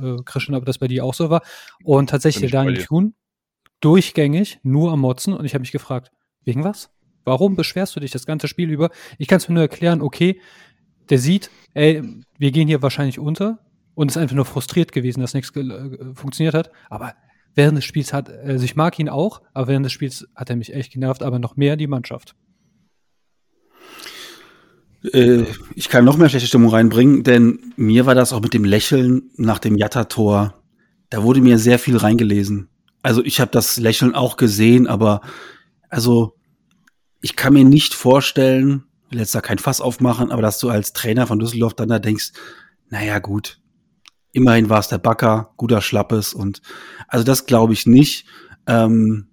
äh, Christian, ob das bei dir auch so war. Und tatsächlich der Daniel Kuhn, durchgängig nur am Motzen und ich habe mich gefragt, wegen was? Warum beschwerst du dich das ganze Spiel über? Ich kann es mir nur erklären, okay, der sieht, ey, wir gehen hier wahrscheinlich unter und ist einfach nur frustriert gewesen, dass nichts äh, funktioniert hat. Aber während des Spiels hat, also ich mag ihn auch, aber während des Spiels hat er mich echt genervt, aber noch mehr die Mannschaft. Äh, ich kann noch mehr schlechte Stimmung reinbringen, denn mir war das auch mit dem Lächeln nach dem Jatta-Tor, da wurde mir sehr viel reingelesen. Also ich habe das Lächeln auch gesehen, aber also ich kann mir nicht vorstellen, will jetzt da kein Fass aufmachen, aber dass du als Trainer von Düsseldorf dann da denkst, naja gut, immerhin war es der Backer, guter Schlappes und also das glaube ich nicht, ähm,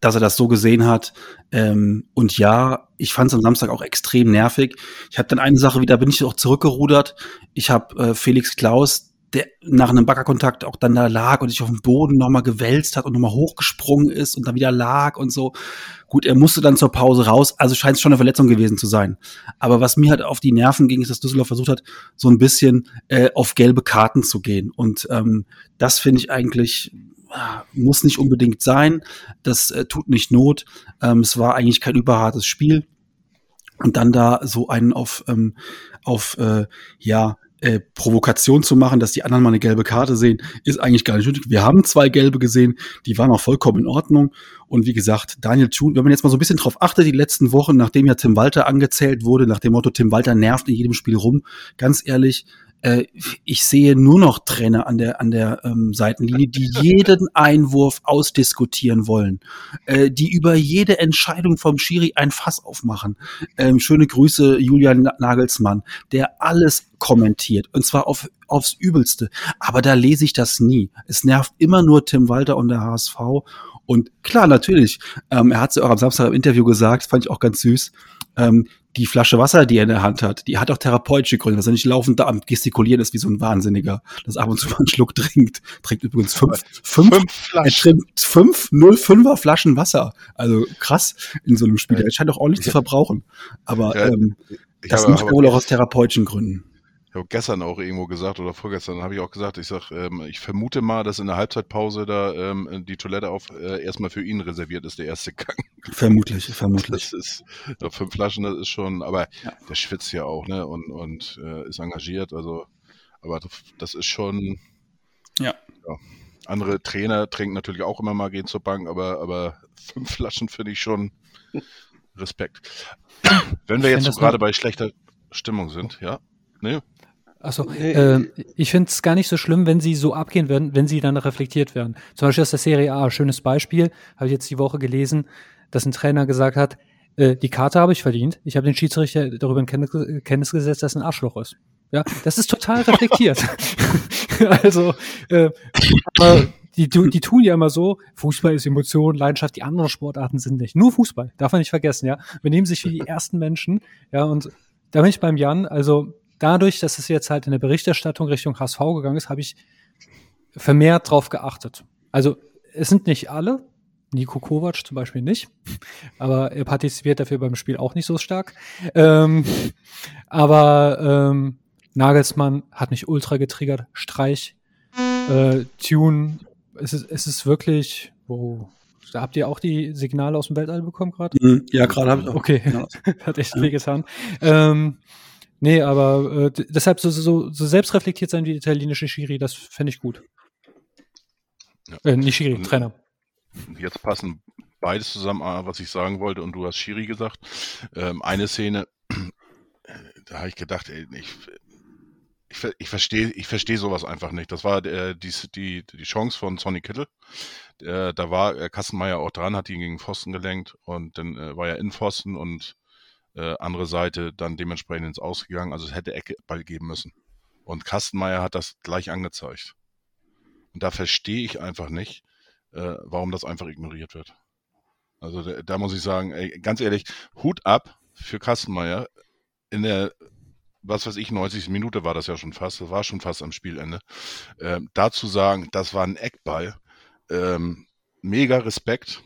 dass er das so gesehen hat. Ähm, und ja, ich fand es am Samstag auch extrem nervig. Ich habe dann eine Sache wieder, bin ich auch zurückgerudert. Ich habe äh, Felix Klaus, der nach einem Backerkontakt auch dann da lag und sich auf dem Boden nochmal gewälzt hat und nochmal hochgesprungen ist und dann wieder lag und so. Gut, er musste dann zur Pause raus, also scheint es schon eine Verletzung gewesen zu sein. Aber was mir halt auf die Nerven ging, ist, dass Düsseldorf versucht hat, so ein bisschen äh, auf gelbe Karten zu gehen. Und ähm, das finde ich eigentlich ah, muss nicht unbedingt sein. Das äh, tut nicht Not. Ähm, es war eigentlich kein überhartes Spiel. Und dann da so einen auf, ähm, auf äh, ja, äh, Provokation zu machen, dass die anderen mal eine gelbe Karte sehen, ist eigentlich gar nicht nötig. Wir haben zwei gelbe gesehen, die waren auch vollkommen in Ordnung. Und wie gesagt, Daniel Thun, wenn man jetzt mal so ein bisschen drauf achtet, die letzten Wochen, nachdem ja Tim Walter angezählt wurde, nach dem Motto, Tim Walter nervt in jedem Spiel rum, ganz ehrlich, äh, ich sehe nur noch Trainer an der, an der ähm, Seitenlinie, die jeden Einwurf ausdiskutieren wollen, äh, die über jede Entscheidung vom Schiri ein Fass aufmachen. Ähm, schöne Grüße, Julian Nagelsmann, der alles kommentiert und zwar auf, aufs Übelste. Aber da lese ich das nie. Es nervt immer nur Tim Walter und der HSV Und klar, natürlich, ähm, er hat es auch am Samstag im Interview gesagt, fand ich auch ganz süß. Ähm, die Flasche Wasser, die er in der Hand hat, die hat auch therapeutische Gründe, dass er nicht laufend da am Gestikulieren ist wie so ein Wahnsinniger, das ab und zu mal einen Schluck trinkt. Trinkt übrigens fünf, fünf, Fünf Flaschen. trinkt fünf 0,5er Flaschen Wasser. Also krass in so einem Spiel. Er scheint auch ordentlich zu verbrauchen. Aber Ja, ähm, das macht er wohl auch aus therapeutischen Gründen. Ich habe gestern auch irgendwo gesagt oder vorgestern habe ich auch gesagt, ich sag, ähm, ich vermute mal, dass in der Halbzeitpause da ähm, die Toilette auf äh, erstmal für ihn reserviert ist, der erste Gang. Vermutlich, vermutlich. Das ist ja, fünf Flaschen, das ist schon, aber Ja. der schwitzt ja auch, ne? Und, und äh, ist engagiert, also aber das- ist schon. Ja. ja. Andere Trainer trinken natürlich auch immer mal, gehen zur Bank, aber, aber fünf Flaschen finde ich schon Respekt. Wenn wir Ich jetzt so gerade bei schlechter Stimmung sind, ja? Ne? Achso, Nee. äh, ich finde es gar nicht so schlimm, wenn sie so abgehen werden, wenn sie dann reflektiert werden. Zum Beispiel aus der Serie A, schönes Beispiel, habe ich jetzt die Woche gelesen, dass ein Trainer gesagt hat, äh, die Karte habe ich verdient, ich habe den Schiedsrichter darüber in Kenntnis, Kenntnis gesetzt, dass er ein Arschloch ist. Ja, das ist total reflektiert. also, äh, aber die, die tun ja immer so, Fußball ist Emotion, Leidenschaft, die anderen Sportarten sind nicht. Nur Fußball, darf man nicht vergessen, ja. Wir nehmen sich wie die ersten Menschen, ja, und da bin ich beim Jan, also dadurch, dass es jetzt halt in der Berichterstattung Richtung HSV gegangen ist, habe ich vermehrt drauf geachtet. Also es sind nicht alle, Nico Kovac zum Beispiel nicht, aber er partizipiert dafür beim Spiel auch nicht so stark. Ähm, aber ähm, Nagelsmann hat mich ultra getriggert, Streich, äh, Tune, es ist, es ist wirklich, wo, da habt ihr auch die Signale aus dem Weltall bekommen gerade? Mhm. Ja, gerade habe ich auch. Okay, Ja. hat echt weh getan. Ähm, nee, aber äh, deshalb so, so, so selbstreflektiert sein wie die italienische Schiri, das fände ich gut. Ja. Äh, nicht Schiri, Und- Trainer. Jetzt passen beides zusammen, ah, was ich sagen wollte, und du hast Schiri gesagt. Ähm, eine Szene, da habe ich gedacht, ey, ich, ich, ich verstehe ich verstehe sowas einfach nicht. Das war äh, die, die, die Chance von Sonny Kittel. Äh, da war äh, Kassenmeier auch dran, hat ihn gegen Pfosten gelenkt und dann äh, war er in Pfosten und äh, andere Seite dann dementsprechend ins Ausgegangen. Also es hätte Ecke Ball geben müssen. Und Kastenmeier hat das gleich angezeigt. Und da verstehe ich einfach nicht, äh, warum das einfach ignoriert wird. Also da, da muss ich sagen, ey, ganz ehrlich, Hut ab für Kastenmeier. In der, was weiß ich, 90. Minute war das ja schon fast, das war schon fast am Spielende. Ähm, dazu sagen, das war ein Eckball. Ähm, mega Respekt.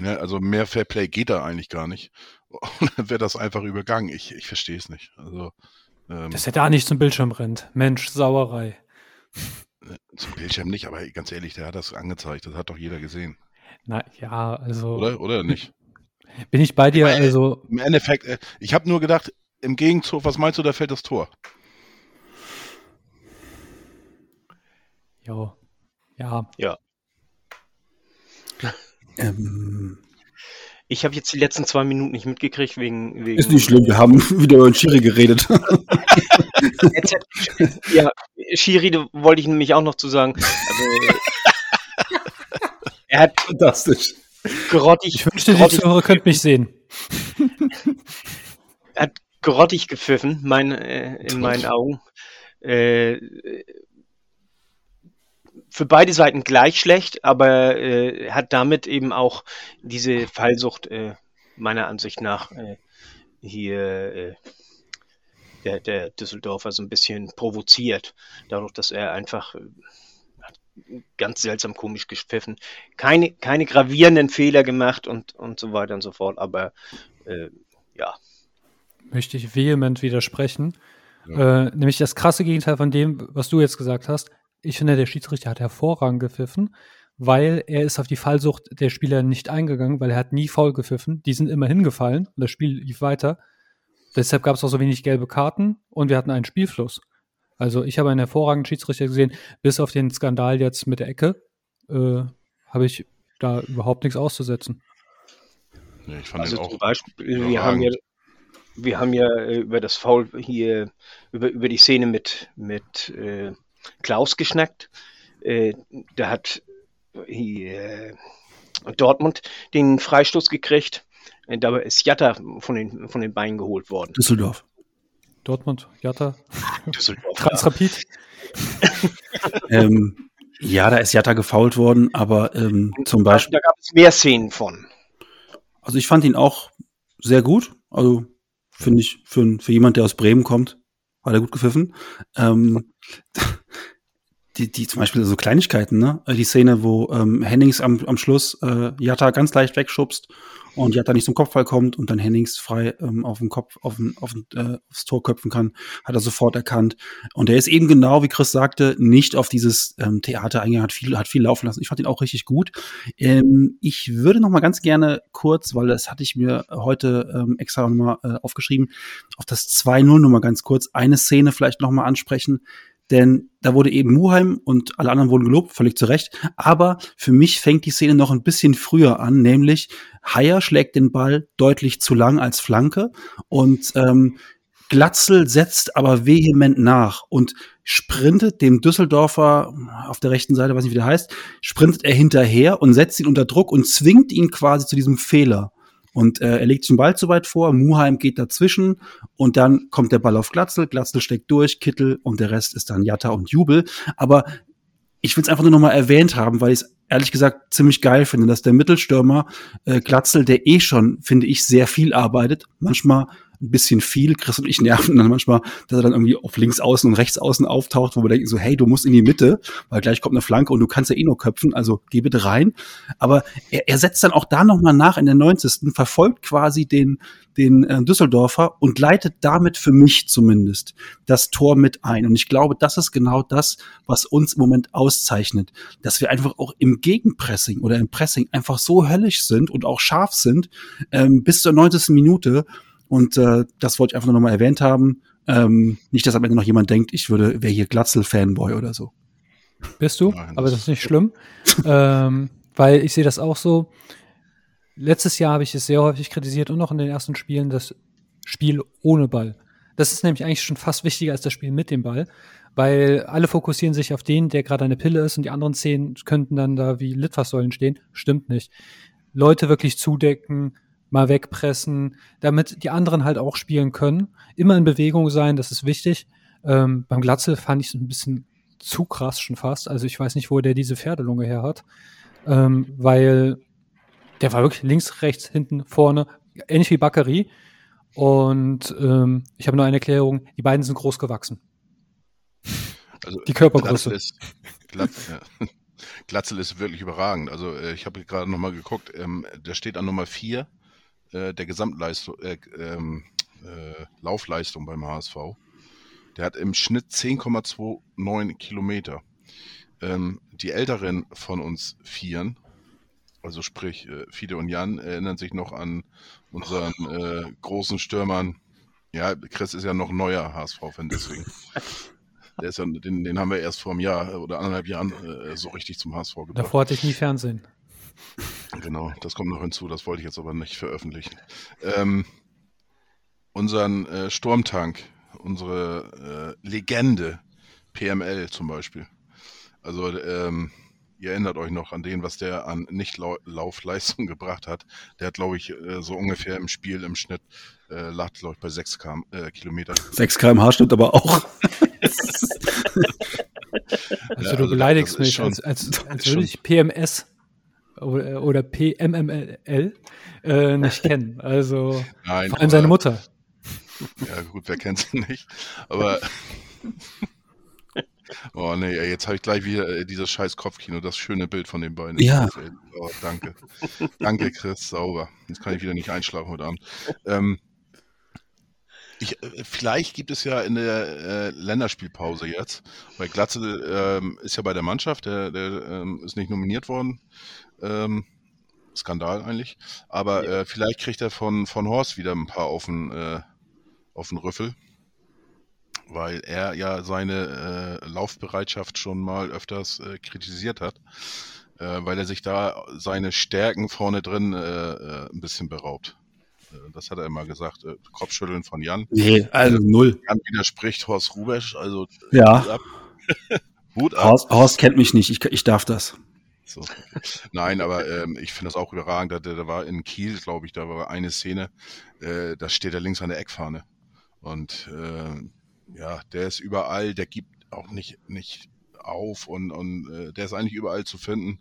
Ja, also mehr Fairplay geht da eigentlich gar nicht. Und dann wird das einfach übergangen. Ich, ich verstehe es nicht. Also ähm, Dass er da nicht zum Bildschirm rennt. Mensch, Sauerei. zum Bildschirm nicht, aber ganz ehrlich, der hat das angezeigt. Das hat doch jeder gesehen. Na ja, also Oder? Oder nicht? bin ich bei dir, also Im Endeffekt, äh, ich habe nur gedacht, im Gegenzug, was meinst du, da fällt das Tor? jo. Ja, Ähm, Ich habe jetzt die letzten zwei Minuten nicht mitgekriegt wegen. wegen ist nicht schlimm, wir haben wieder über den Schiri geredet. Ja, Schiri, da wollte ich nämlich auch noch zu sagen. Also, er hat Fantastisch. grottig, ich wünschte, die grottig, Zuhörer könnt mich sehen. er hat grottig gepfiffen, mein, äh, in meinen Augen. Äh, für beide Seiten gleich schlecht, aber äh, hat damit eben auch diese Fallsucht äh, meiner Ansicht nach äh, hier äh, der, der Düsseldorfer so ein bisschen provoziert, dadurch, dass er einfach äh, ganz seltsam komisch gepfiffen, keine, keine gravierenden Fehler gemacht und, und so weiter und so fort, aber äh, ja, möchte ich vehement widersprechen. Äh, nämlich das krasse Gegenteil von dem, was du jetzt gesagt hast. Ich finde, der Schiedsrichter hat hervorragend gepfiffen, weil er ist auf die Fallsucht der Spieler nicht eingegangen, weil er hat nie faul gepfiffen. Die sind immer hingefallen und das Spiel lief weiter. Deshalb gab es auch so wenig gelbe Karten und wir hatten einen Spielfluss. Also ich habe einen hervorragenden Schiedsrichter gesehen, bis auf den Skandal jetzt mit der Ecke äh, habe ich da überhaupt nichts auszusetzen. Ja, ich fand Also auch. zum Beispiel, wir haben ja, wir haben ja äh, über das Foul hier, über, über die Szene mit, mit äh, Klaus geschnackt. Äh, da hat hier, äh, Dortmund den Freistoß gekriegt. Äh, Dabei ist Jatta von den, von den Beinen geholt worden. Düsseldorf. Dortmund, Jatta, Düsseldorf. Transrapid. ähm, Ja, da ist Jatta gefault worden, aber ähm, zum Beispiel. Da gab es mehr Szenen von. Also ich fand ihn auch sehr gut. Also finde ich für, für jemand, der aus Bremen kommt, war der gut gepfiffen. Ähm, die, die zum Beispiel so Kleinigkeiten, ne? Die Szene, wo ähm, Hennings am, am Schluss äh, Jatta ganz leicht wegschubst und Jatta nicht zum Kopfball kommt und dann Hennings frei ähm, auf den Kopf, auf, den, auf den, äh, aufs Tor köpfen kann, hat er sofort erkannt. Und er ist eben genau, wie Chris sagte, nicht auf dieses ähm, Theater eingegangen, hat viel, hat viel laufen lassen. Ich fand ihn auch richtig gut. Ähm, ich würde noch mal ganz gerne kurz, weil das hatte ich mir heute ähm, extra noch mal äh, aufgeschrieben, auf das 2-0 noch mal ganz kurz eine Szene vielleicht noch mal ansprechen denn da wurde eben Muheim und alle anderen wurden gelobt, völlig zu Recht. Aber für mich fängt die Szene noch ein bisschen früher an, nämlich Haier schlägt den Ball deutlich zu lang als Flanke und ähm, Glatzel setzt aber vehement nach und sprintet dem Düsseldorfer auf der rechten Seite, weiß nicht wie der heißt, sprintet er hinterher und setzt ihn unter Druck und zwingt ihn quasi zu diesem Fehler. Und äh, er legt den Ball zu weit vor, Muheim geht dazwischen und dann kommt der Ball auf Glatzel, Glatzel steckt durch, Kittel und der Rest ist dann Jatta und Jubel. Aber ich will es einfach nur noch mal erwähnt haben, weil ich es ehrlich gesagt ziemlich geil finde, dass der Mittelstürmer äh, Glatzel, der eh schon, finde ich, sehr viel arbeitet, manchmal ein bisschen viel. Chris und ich nerven dann manchmal, dass er dann irgendwie auf links außen und rechts außen auftaucht, wo wir denken so, hey, du musst in die Mitte, weil gleich kommt eine Flanke und du kannst ja eh nur köpfen, also geh bitte rein. Aber er, er setzt dann auch da nochmal nach in der 90. verfolgt quasi den, den äh, Düsseldorfer und leitet damit für mich zumindest das Tor mit ein. Und ich glaube, das ist genau das, was uns im Moment auszeichnet, dass wir einfach auch im Gegenpressing oder im Pressing einfach so höllisch sind und auch scharf sind ähm, bis zur 90. Minute, und äh, das wollte ich einfach nur noch mal erwähnt haben. Ähm, nicht, dass am Ende noch jemand denkt, ich würde, wäre hier Glatzel-Fanboy oder so. Bist du, Nein, aber das ist nicht schlimm. ähm, weil ich sehe das auch so. Letztes Jahr habe ich es sehr häufig kritisiert und noch in den ersten Spielen das Spiel ohne Ball. Das ist nämlich eigentlich schon fast wichtiger als das Spiel mit dem Ball, weil alle fokussieren sich auf den, der gerade eine Pille ist und die anderen zehn könnten dann da wie Litfaßsäulen stehen. Stimmt nicht. Leute wirklich zudecken, mal wegpressen, damit die anderen halt auch spielen können. Immer in Bewegung sein, das ist wichtig. Ähm, beim Glatzel fand ich es ein bisschen zu krass schon fast. Also ich weiß nicht, wo der diese Pferdelunge her hat. Ähm, weil der war wirklich links, rechts, hinten, vorne, ähnlich wie Bakary. Und ähm, ich habe nur eine Erklärung, die beiden sind groß gewachsen. Also die Körpergröße. Glatzel ist, Glatzel, ja. Glatzel ist wirklich überragend. Also äh, ich habe gerade nochmal geguckt, ähm, der steht an Nummer 4 äh, der Gesamtleistung, äh, ähm, äh, Laufleistung beim HSV. Der hat im Schnitt 10,29 Kilometer. Ähm, die Älteren von uns Vieren, also sprich äh, Fide und Jan, erinnern sich noch an unseren äh, großen Stürmern. Ja, Chris ist ja noch neuer HSV-Fan, deswegen. Der ist ja, den, den haben wir erst vor einem Jahr oder anderthalb Jahren äh, so richtig zum HSV gebracht. Davor hatte ich nie Fernsehen. Genau, das kommt noch hinzu, das wollte ich jetzt aber nicht veröffentlichen. Ähm, unseren äh, Sturmtank, unsere äh, Legende, PML zum Beispiel. Also ähm, ihr erinnert euch noch an den, was der an Nicht-Laufleistung gebracht hat. Der hat, glaube ich, äh, so ungefähr im Spiel im Schnitt äh, lag, glaube ich, bei 6 km, äh, Kilometer. 6 km/h stimmt aber auch. also ja, du also beleidigst mich, schon, als, als, als würde ich PMS oder, oder PMML äh, nicht kennen. Also Nein, vor allem seine Mutter. Ja gut, wer kennt sie nicht? Aber Oh nee, jetzt habe ich gleich wieder äh, dieses scheiß Kopfkino, das schöne Bild von den beiden. Ja. Oh, danke. danke, Chris, sauber. Jetzt kann ich wieder nicht einschlafen heute Abend. Ähm, ich, äh, vielleicht gibt es ja in der äh, Länderspielpause jetzt, weil Glatze ähm, ist ja bei der Mannschaft, der, der ähm, ist nicht nominiert worden ähm, Skandal eigentlich. Aber ja. äh, vielleicht kriegt er von, von Horst wieder ein paar auf den, äh, auf den Rüffel. Weil er ja seine äh, Laufbereitschaft schon mal öfters äh, kritisiert hat. Weil er sich da seine Stärken vorne drin ein bisschen beraubt. Das hat er immer gesagt. Kopfschütteln von Jan. Nee, also null. Jan widerspricht Horst Rubesch. Also ja. Hut ab. Hut ab. Horst, Horst kennt mich nicht. Ich, ich darf das. So. Nein, aber ähm, ich finde das auch überragend. Da, da war in Kiel, glaube ich, da war eine Szene, äh, da steht er links an der Eckfahne. Und äh, ja, der ist überall, der gibt auch nicht, nicht auf und, und äh, der ist eigentlich überall zu finden.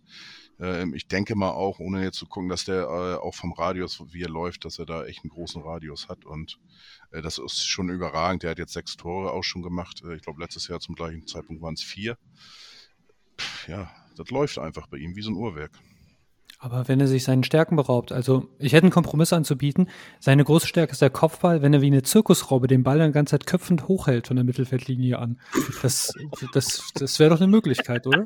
Ähm, ich denke mal auch, ohne jetzt zu gucken, dass der äh, auch vom Radius, wie er läuft, dass er da echt einen großen Radius hat und äh, das ist schon überragend. Der hat jetzt sechs Tore auch schon gemacht. Äh, ich glaube, letztes Jahr zum gleichen Zeitpunkt waren es vier. Ja, das läuft einfach bei ihm wie so ein Uhrwerk. Aber wenn er sich seinen Stärken beraubt, also ich hätte einen Kompromiss anzubieten. Seine große Stärke ist der Kopfball, wenn er wie eine Zirkusraube den Ball dann die ganze Zeit köpfend hochhält von der Mittelfeldlinie an. Das, das, das wäre doch eine Möglichkeit, oder?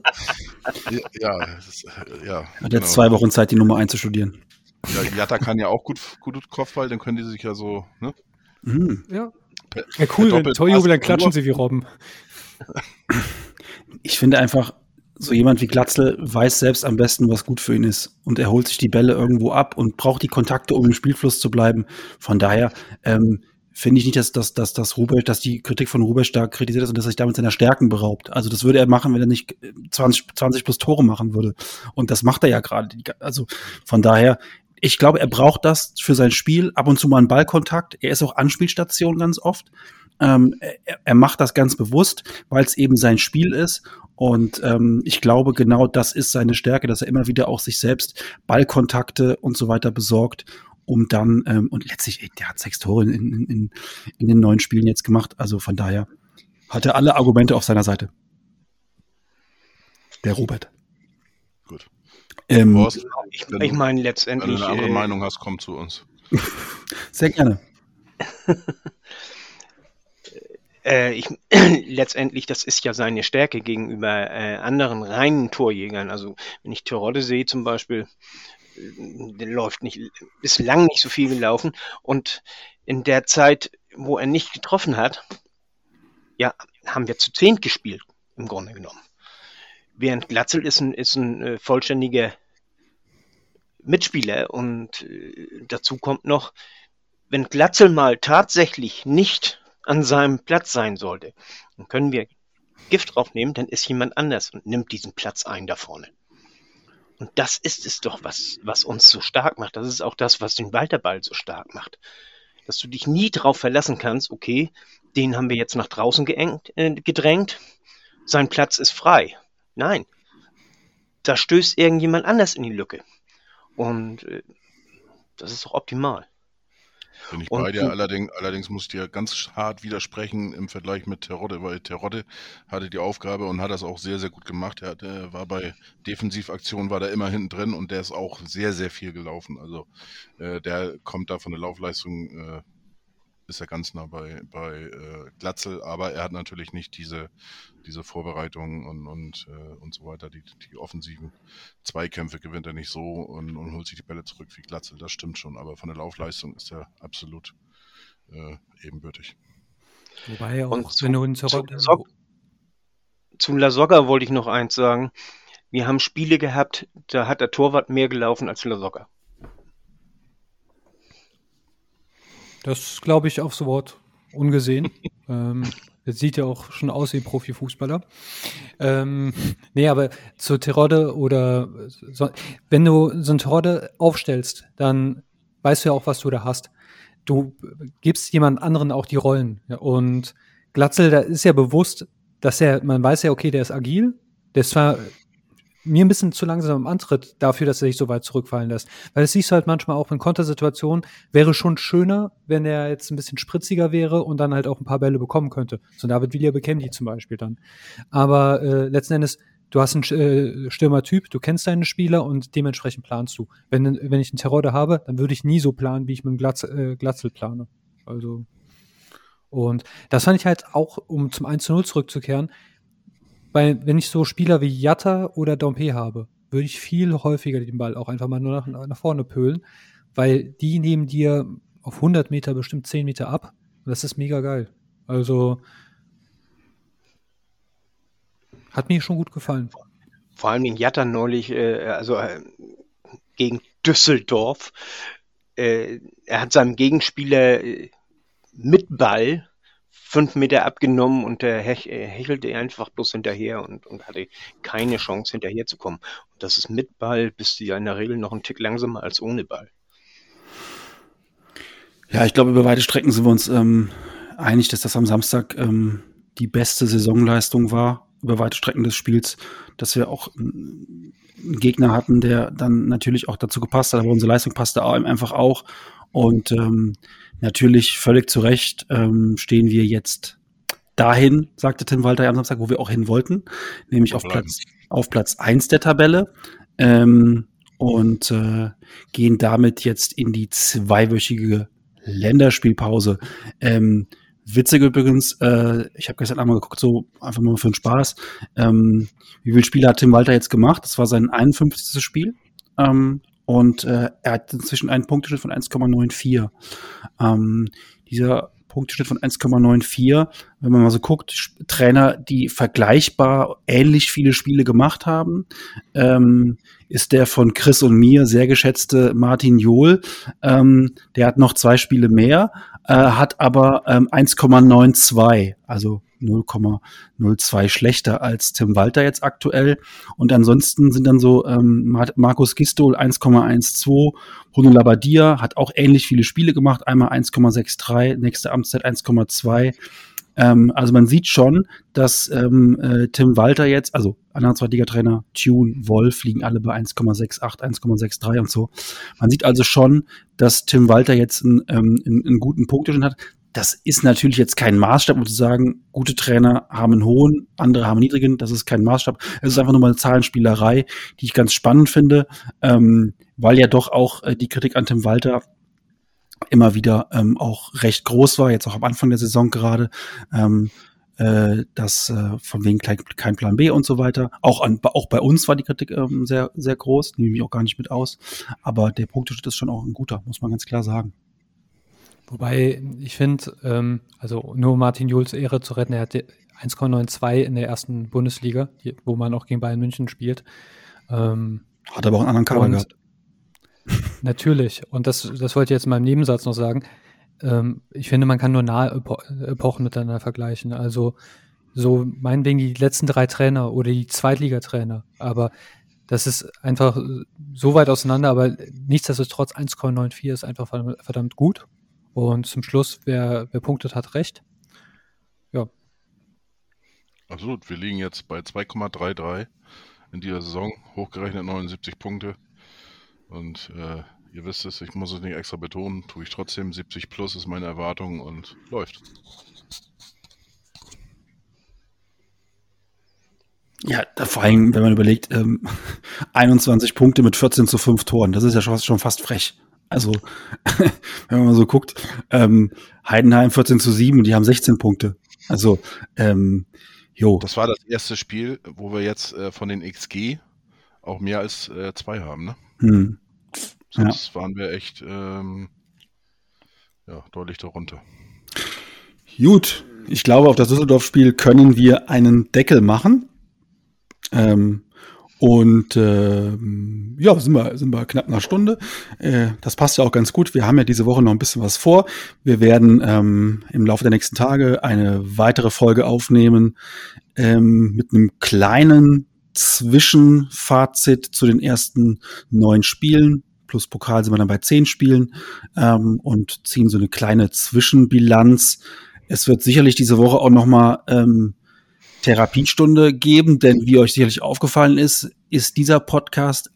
Ja, ja, das, ja Hat genau. jetzt zwei Wochen Zeit, die Nummer einzustudieren. Ja, Jatta kann ja auch gut, gut Kopfball, dann können die sich ja so, ne? Mhm. Ja. ja, cool, wenn Torjubel, dann klatschen sie wie Robben. Ich finde einfach, so jemand wie Glatzel weiß selbst am besten, was gut für ihn ist. Und er holt sich die Bälle irgendwo ab und braucht die Kontakte, um im Spielfluss zu bleiben. Von daher ähm, finde ich nicht, dass, dass, dass, dass, Rubesch, dass die Kritik von Rubesch stark kritisiert ist und dass er sich damit seiner Stärken beraubt. Also das würde er machen, wenn er nicht 20, 20 plus Tore machen würde. Und das macht er ja gerade. Also von daher, ich glaube, er braucht das für sein Spiel. Ab und zu mal einen Ballkontakt. Er ist auch Anspielstation ganz oft. Ähm, er, er macht das ganz bewusst, weil es eben sein Spiel ist. Und ähm, ich glaube, genau das ist seine Stärke, dass er immer wieder auch sich selbst Ballkontakte und so weiter besorgt, um dann, ähm, und letztlich, ey, der hat sechs Tore in, in, in, in den neuen Spielen jetzt gemacht. Also von daher hat er alle Argumente auf seiner Seite. Der Robert. Gut. Ähm, Horst, ich, ich meine letztendlich. Wenn du eine andere äh, Meinung hast, komm zu uns. Sehr gerne. äh, ich, letztendlich, das ist ja seine Stärke gegenüber äh, anderen reinen Torjägern. Also wenn ich Terodde sehe zum Beispiel, äh, der läuft nicht, ist lang nicht so viel gelaufen und in der Zeit, wo er nicht getroffen hat, ja, haben wir zu zehnt gespielt, im Grunde genommen. Während Glatzel ist ein, ist ein äh, vollständiger Mitspieler und äh, dazu kommt noch, wenn Glatzel mal tatsächlich nicht an seinem Platz sein sollte, dann können wir Gift draufnehmen, dann ist jemand anders und nimmt diesen Platz ein da vorne. Und das ist es doch, was, was uns so stark macht. Das ist auch das, was den Walterball so stark macht. Dass du dich nie darauf verlassen kannst, okay, den haben wir jetzt nach draußen geengt, äh, gedrängt, sein Platz ist frei. Nein, da stößt irgendjemand anders in die Lücke. Und äh, das ist doch optimal. Bin ich und bei dir, allerdings, allerdings muss ich dir ganz hart widersprechen im Vergleich mit Terodde, weil Terodde hatte die Aufgabe und hat das auch sehr, sehr gut gemacht. Er, hat, er war bei Defensivaktionen, war da immer hinten drin und der ist auch sehr, sehr viel gelaufen. Also äh, der kommt da von der Laufleistung äh, ist er ganz nah bei, bei äh, Glatzel, aber er hat natürlich nicht diese, diese Vorbereitung und, und, äh, und so weiter. Die, die offensiven Zweikämpfe gewinnt er nicht so und, und holt sich die Bälle zurück wie Glatzel. Das stimmt schon, aber von der Laufleistung ist er absolut äh, ebenbürtig. Wobei auch, und zu, wenn du in zu, so zu Lasogga wollte ich noch eins sagen. Wir haben Spiele gehabt, da hat der Torwart mehr gelaufen als Lasogga. Das glaube ich aufs Wort ungesehen. ähm, das sieht ja auch schon aus wie Profifußballer. Ähm, nee, aber zu Terodde oder so, wenn du so ein Terodde aufstellst, dann weißt du ja auch, was du da hast. Du gibst jemand anderen auch die Rollen. Und Glatzel, da ist ja bewusst, dass er, man weiß ja, okay, der ist agil, der ist zwar mir ein bisschen zu langsam im Antritt dafür, dass er sich so weit zurückfallen lässt. Weil es siehst du halt manchmal auch in Kontersituationen, wäre schon schöner, wenn er jetzt ein bisschen spritziger wäre und dann halt auch ein paar Bälle bekommen könnte. So David Villa die zum Beispiel dann. Aber äh, letzten Endes, du hast einen äh, Stürmertyp, du kennst deine Spieler und dementsprechend planst du. Wenn, wenn ich einen Terror habe, dann würde ich nie so planen, wie ich mit dem Glatz, äh, Glatzel plane. Also und das fand ich halt auch, um zum 1 zu 0 zurückzukehren, weil, wenn ich so Spieler wie Jatta oder Dompe habe, würde ich viel häufiger den Ball auch einfach mal nur nach, nach vorne pölen, weil die nehmen dir auf 100 Meter bestimmt 10 Meter ab. Und das ist mega geil. Also, hat mir schon gut gefallen. Vor allem den Jatta neulich, äh, also äh, gegen Düsseldorf. Äh, er hat seinem Gegenspieler äh, mit Ball fünf Meter abgenommen und der hech, äh, hechelte einfach bloß hinterher und, und hatte keine Chance hinterher zu kommen. Und das ist mit Ball, bist du ja in der Regel noch einen Tick langsamer als ohne Ball. Ja, ich glaube, über weite Strecken sind wir uns ähm, einig, dass das am Samstag ähm, die beste Saisonleistung war. über weite Strecken des Spiels, dass wir auch einen Gegner hatten, der dann natürlich auch dazu gepasst hat, aber unsere Leistung passte einfach auch. Und ähm, natürlich völlig zu Recht ähm, stehen wir jetzt dahin, sagte Tim Walter am Samstag, wo wir auch hin wollten, nämlich auf Platz, auf Platz eins der Tabelle. Ähm, und äh, gehen damit jetzt in die zweiwöchige Länderspielpause. Ähm, witzig übrigens, äh, ich habe gestern einmal geguckt, so einfach mal für den Spaß. Ähm, wie viele Spiele hat Tim Walter jetzt gemacht? Das war sein 51. Spiel. Ähm, und äh, er hat inzwischen einen Punkteschnitt von 1,94. Ähm, dieser Punkteschnitt von 1,94. Wenn man mal so guckt, Trainer, die vergleichbar ähnlich viele Spiele gemacht haben, ähm, ist der von Chris und mir sehr geschätzte Martin Johl. Ähm, der hat noch zwei Spiele mehr, äh, hat aber ähm, 1,92, also 0,02 schlechter als Tim Walter jetzt aktuell. Und ansonsten sind dann so ähm, Markus Gistol 1,12, Bruno Labbadia hat auch ähnlich viele Spiele gemacht, einmal 1,63, nächste Amtszeit 1,2. Ähm, also man sieht schon, dass ähm, äh, Tim Walter jetzt, also anderer Zweitligatrainer, Tune, Wolf liegen alle bei 1,68, 1,63 und so. Man sieht also schon, dass Tim Walter jetzt einen, ähm, einen, einen guten Punkt hat das ist natürlich jetzt kein Maßstab, um zu sagen, gute Trainer haben einen hohen, andere haben einen niedrigen. Das ist kein Maßstab. Es ist einfach nur mal eine Zahlenspielerei, die ich ganz spannend finde, ähm, weil ja doch auch äh, die Kritik an Tim Walter immer wieder ähm, auch recht groß war, jetzt auch am Anfang der Saison gerade. Ähm, äh, das äh, von wegen kein, kein Plan B und so weiter. Auch, an, auch bei uns war die Kritik ähm, sehr, sehr groß, nehme ich auch gar nicht mit aus. Aber der Punkteschnitt ist schon auch ein guter, muss man ganz klar sagen. Wobei ich finde, ähm, also nur Martin Jules Ehre zu retten, er hat 1,92 in der ersten Bundesliga, wo man auch gegen Bayern München spielt. Ähm, hat aber auch einen anderen Kader gehabt. Natürlich. Und das, das wollte ich jetzt in meinem Nebensatz noch sagen. Ähm, ich finde, man kann nur nahe Epo Epochen miteinander vergleichen. Also so meinetwegen die letzten drei Trainer oder die Zweitligatrainer. Aber das ist einfach so weit auseinander, aber nichtsdestotrotz 1,94 ist einfach verdammt gut. Und zum Schluss, wer, wer punktet, hat recht. Ja. Absolut. Wir liegen jetzt bei 2,33 in dieser Saison, hochgerechnet 79 Punkte. Und äh, ihr wisst es, ich muss es nicht extra betonen, tue ich trotzdem. 70 plus ist meine Erwartung und läuft. Ja, da vor allem, wenn man überlegt, ähm, 21 Punkte mit 14 zu 5 Toren, das ist ja schon, schon fast frech. Also, wenn man mal so guckt, ähm, Heidenheim 14 zu 7 und die haben 16 Punkte. Also, ähm, jo. Das war das erste Spiel, wo wir jetzt äh, von den XG auch mehr als äh, zwei haben, ne? Hm. Sonst ja. waren wir echt ähm, ja, deutlich darunter. Gut, ich glaube, auf das Düsseldorf-Spiel können wir einen Deckel machen. Ähm, und äh, ja, sind wir, sind wir knapp einer Stunde. Äh, das passt ja auch ganz gut. Wir haben ja diese Woche noch ein bisschen was vor. Wir werden ähm, im Laufe der nächsten Tage eine weitere Folge aufnehmen ähm, mit einem kleinen Zwischenfazit zu den ersten neun Spielen. Plus Pokal sind wir dann bei zehn Spielen ähm, und ziehen so eine kleine Zwischenbilanz. Es wird sicherlich diese Woche auch noch mal ähm, Therapiestunde geben, denn wie euch sicherlich aufgefallen ist, ist dieser Podcast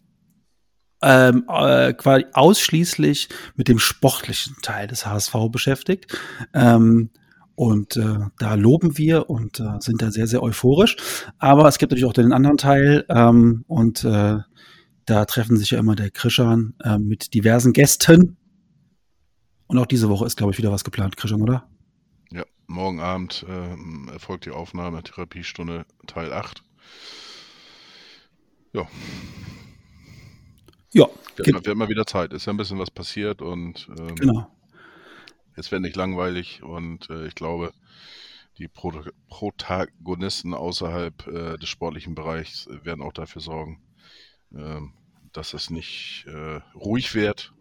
ähm, äh, quasi ausschließlich mit dem sportlichen Teil des HSV beschäftigt. Ähm, und äh, da loben wir und äh, sind da sehr, sehr euphorisch. Aber es gibt natürlich auch den anderen Teil ähm, und äh, da treffen sich ja immer der Krishan äh, mit diversen Gästen. Und auch diese Woche ist, glaube ich, wieder was geplant, Krishan, oder? Morgen Abend äh, erfolgt die Aufnahme Therapiestunde Teil 8. Ja. Ja. Wir haben, wir haben mal wieder Zeit. Ist ja ein bisschen was passiert und ähm, genau. es wird nicht langweilig und äh, ich glaube, die Pro Protagonisten außerhalb äh, des sportlichen Bereichs werden auch dafür sorgen, äh, dass es nicht äh, ruhig wird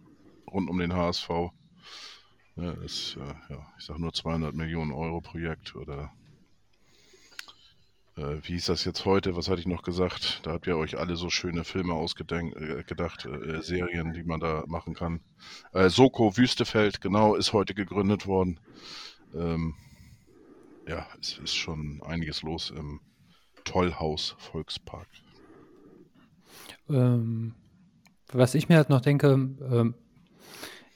rund um den HSV. Ja, ist, äh, ja, ich sage nur 200 Millionen Euro Projekt oder äh, wie hieß das jetzt heute? Was hatte ich noch gesagt? Da habt ihr euch alle so schöne Filme ausgedacht, äh, äh, Serien, die man da machen kann. Äh, Soko Wüstefeld, genau, ist heute gegründet worden. Ähm, ja, es ist schon einiges los im Tollhaus Volkspark. Ähm, was ich mir halt noch denke, ähm,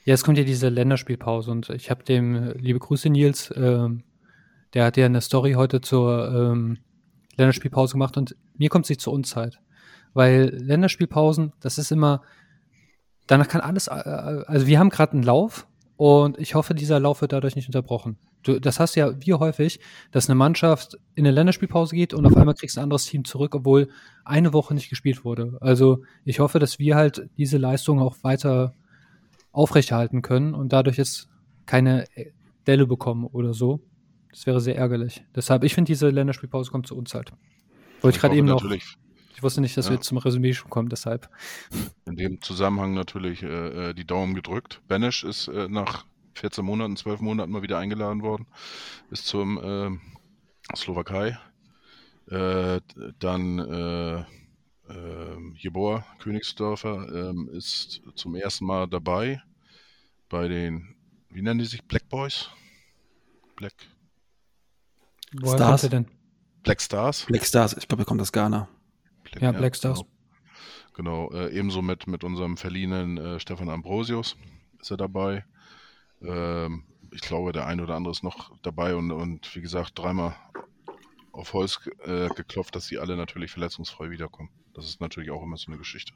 jetzt kommt ja diese Länderspielpause und ich habe dem, liebe Grüße Nils, ähm, der hat ja eine Story heute zur ähm, Länderspielpause gemacht und mir kommt sie zur Unzeit. Weil Länderspielpausen, das ist immer, danach kann alles, äh, also wir haben gerade einen Lauf und ich hoffe, dieser Lauf wird dadurch nicht unterbrochen. Du, das hast ja wie häufig, dass eine Mannschaft in eine Länderspielpause geht und auf einmal kriegst du ein anderes Team zurück, obwohl eine Woche nicht gespielt wurde. Also ich hoffe, dass wir halt diese Leistung auch weiter aufrechterhalten können und dadurch jetzt keine Delle bekommen oder so. Das wäre sehr ärgerlich. Deshalb, ich finde, diese Länderspielpause kommt zu uns halt. Wollte ich gerade eben noch. Ich wusste nicht, dass ja. wir jetzt zum Resümee schon kommen, deshalb. In dem Zusammenhang natürlich äh, äh die Daumen gedrückt. Banish ist äh, nach 14 Monaten, 12 Monaten mal wieder eingeladen worden. Bis zum äh, Slowakei. Äh, dann äh, äh, Jeboa Königsdörfer ähm, ist zum ersten Mal dabei bei den, wie nennen die sich, Black Boys? Black Woher Stars? denn? Black Stars. Black Stars, ich glaube, er kommt aus Ghana. Black, ja, Black Stars. Genau, genau äh, ebenso mit, mit unserem verliehenen äh, Stefan Ambrosius ist er dabei. Ähm, ich glaube, der eine oder andere ist noch dabei und, und wie gesagt, dreimal auf Holz äh, geklopft, dass sie alle natürlich verletzungsfrei wiederkommen. Das ist natürlich auch immer so eine Geschichte.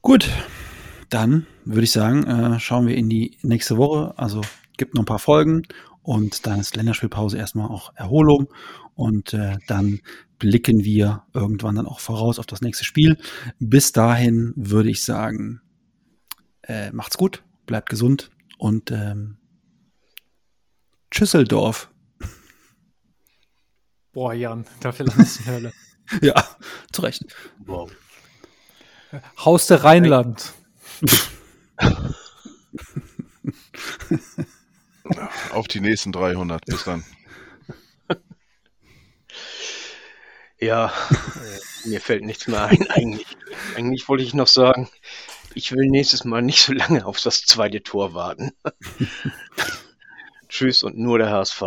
Gut, dann würde ich sagen, äh, schauen wir in die nächste Woche. Also gibt noch ein paar Folgen und dann ist Länderspielpause erstmal auch Erholung und äh, dann blicken wir irgendwann dann auch voraus auf das nächste Spiel. Bis dahin würde ich sagen, äh, macht's gut, bleibt gesund und ähm, Schüsseldorf. Boah, Jan, dafür landest du Hölle. ja, zu Recht. Wow. Haus der Rheinland. Auf die nächsten 300. Bis dann. Ja, äh, mir fällt nichts mehr ein. Eigentlich, eigentlich wollte ich noch sagen, ich will nächstes Mal nicht so lange auf das zweite Tor warten. Tschüss und nur der HSV.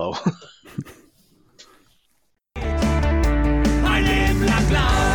Ein Leben lang blau.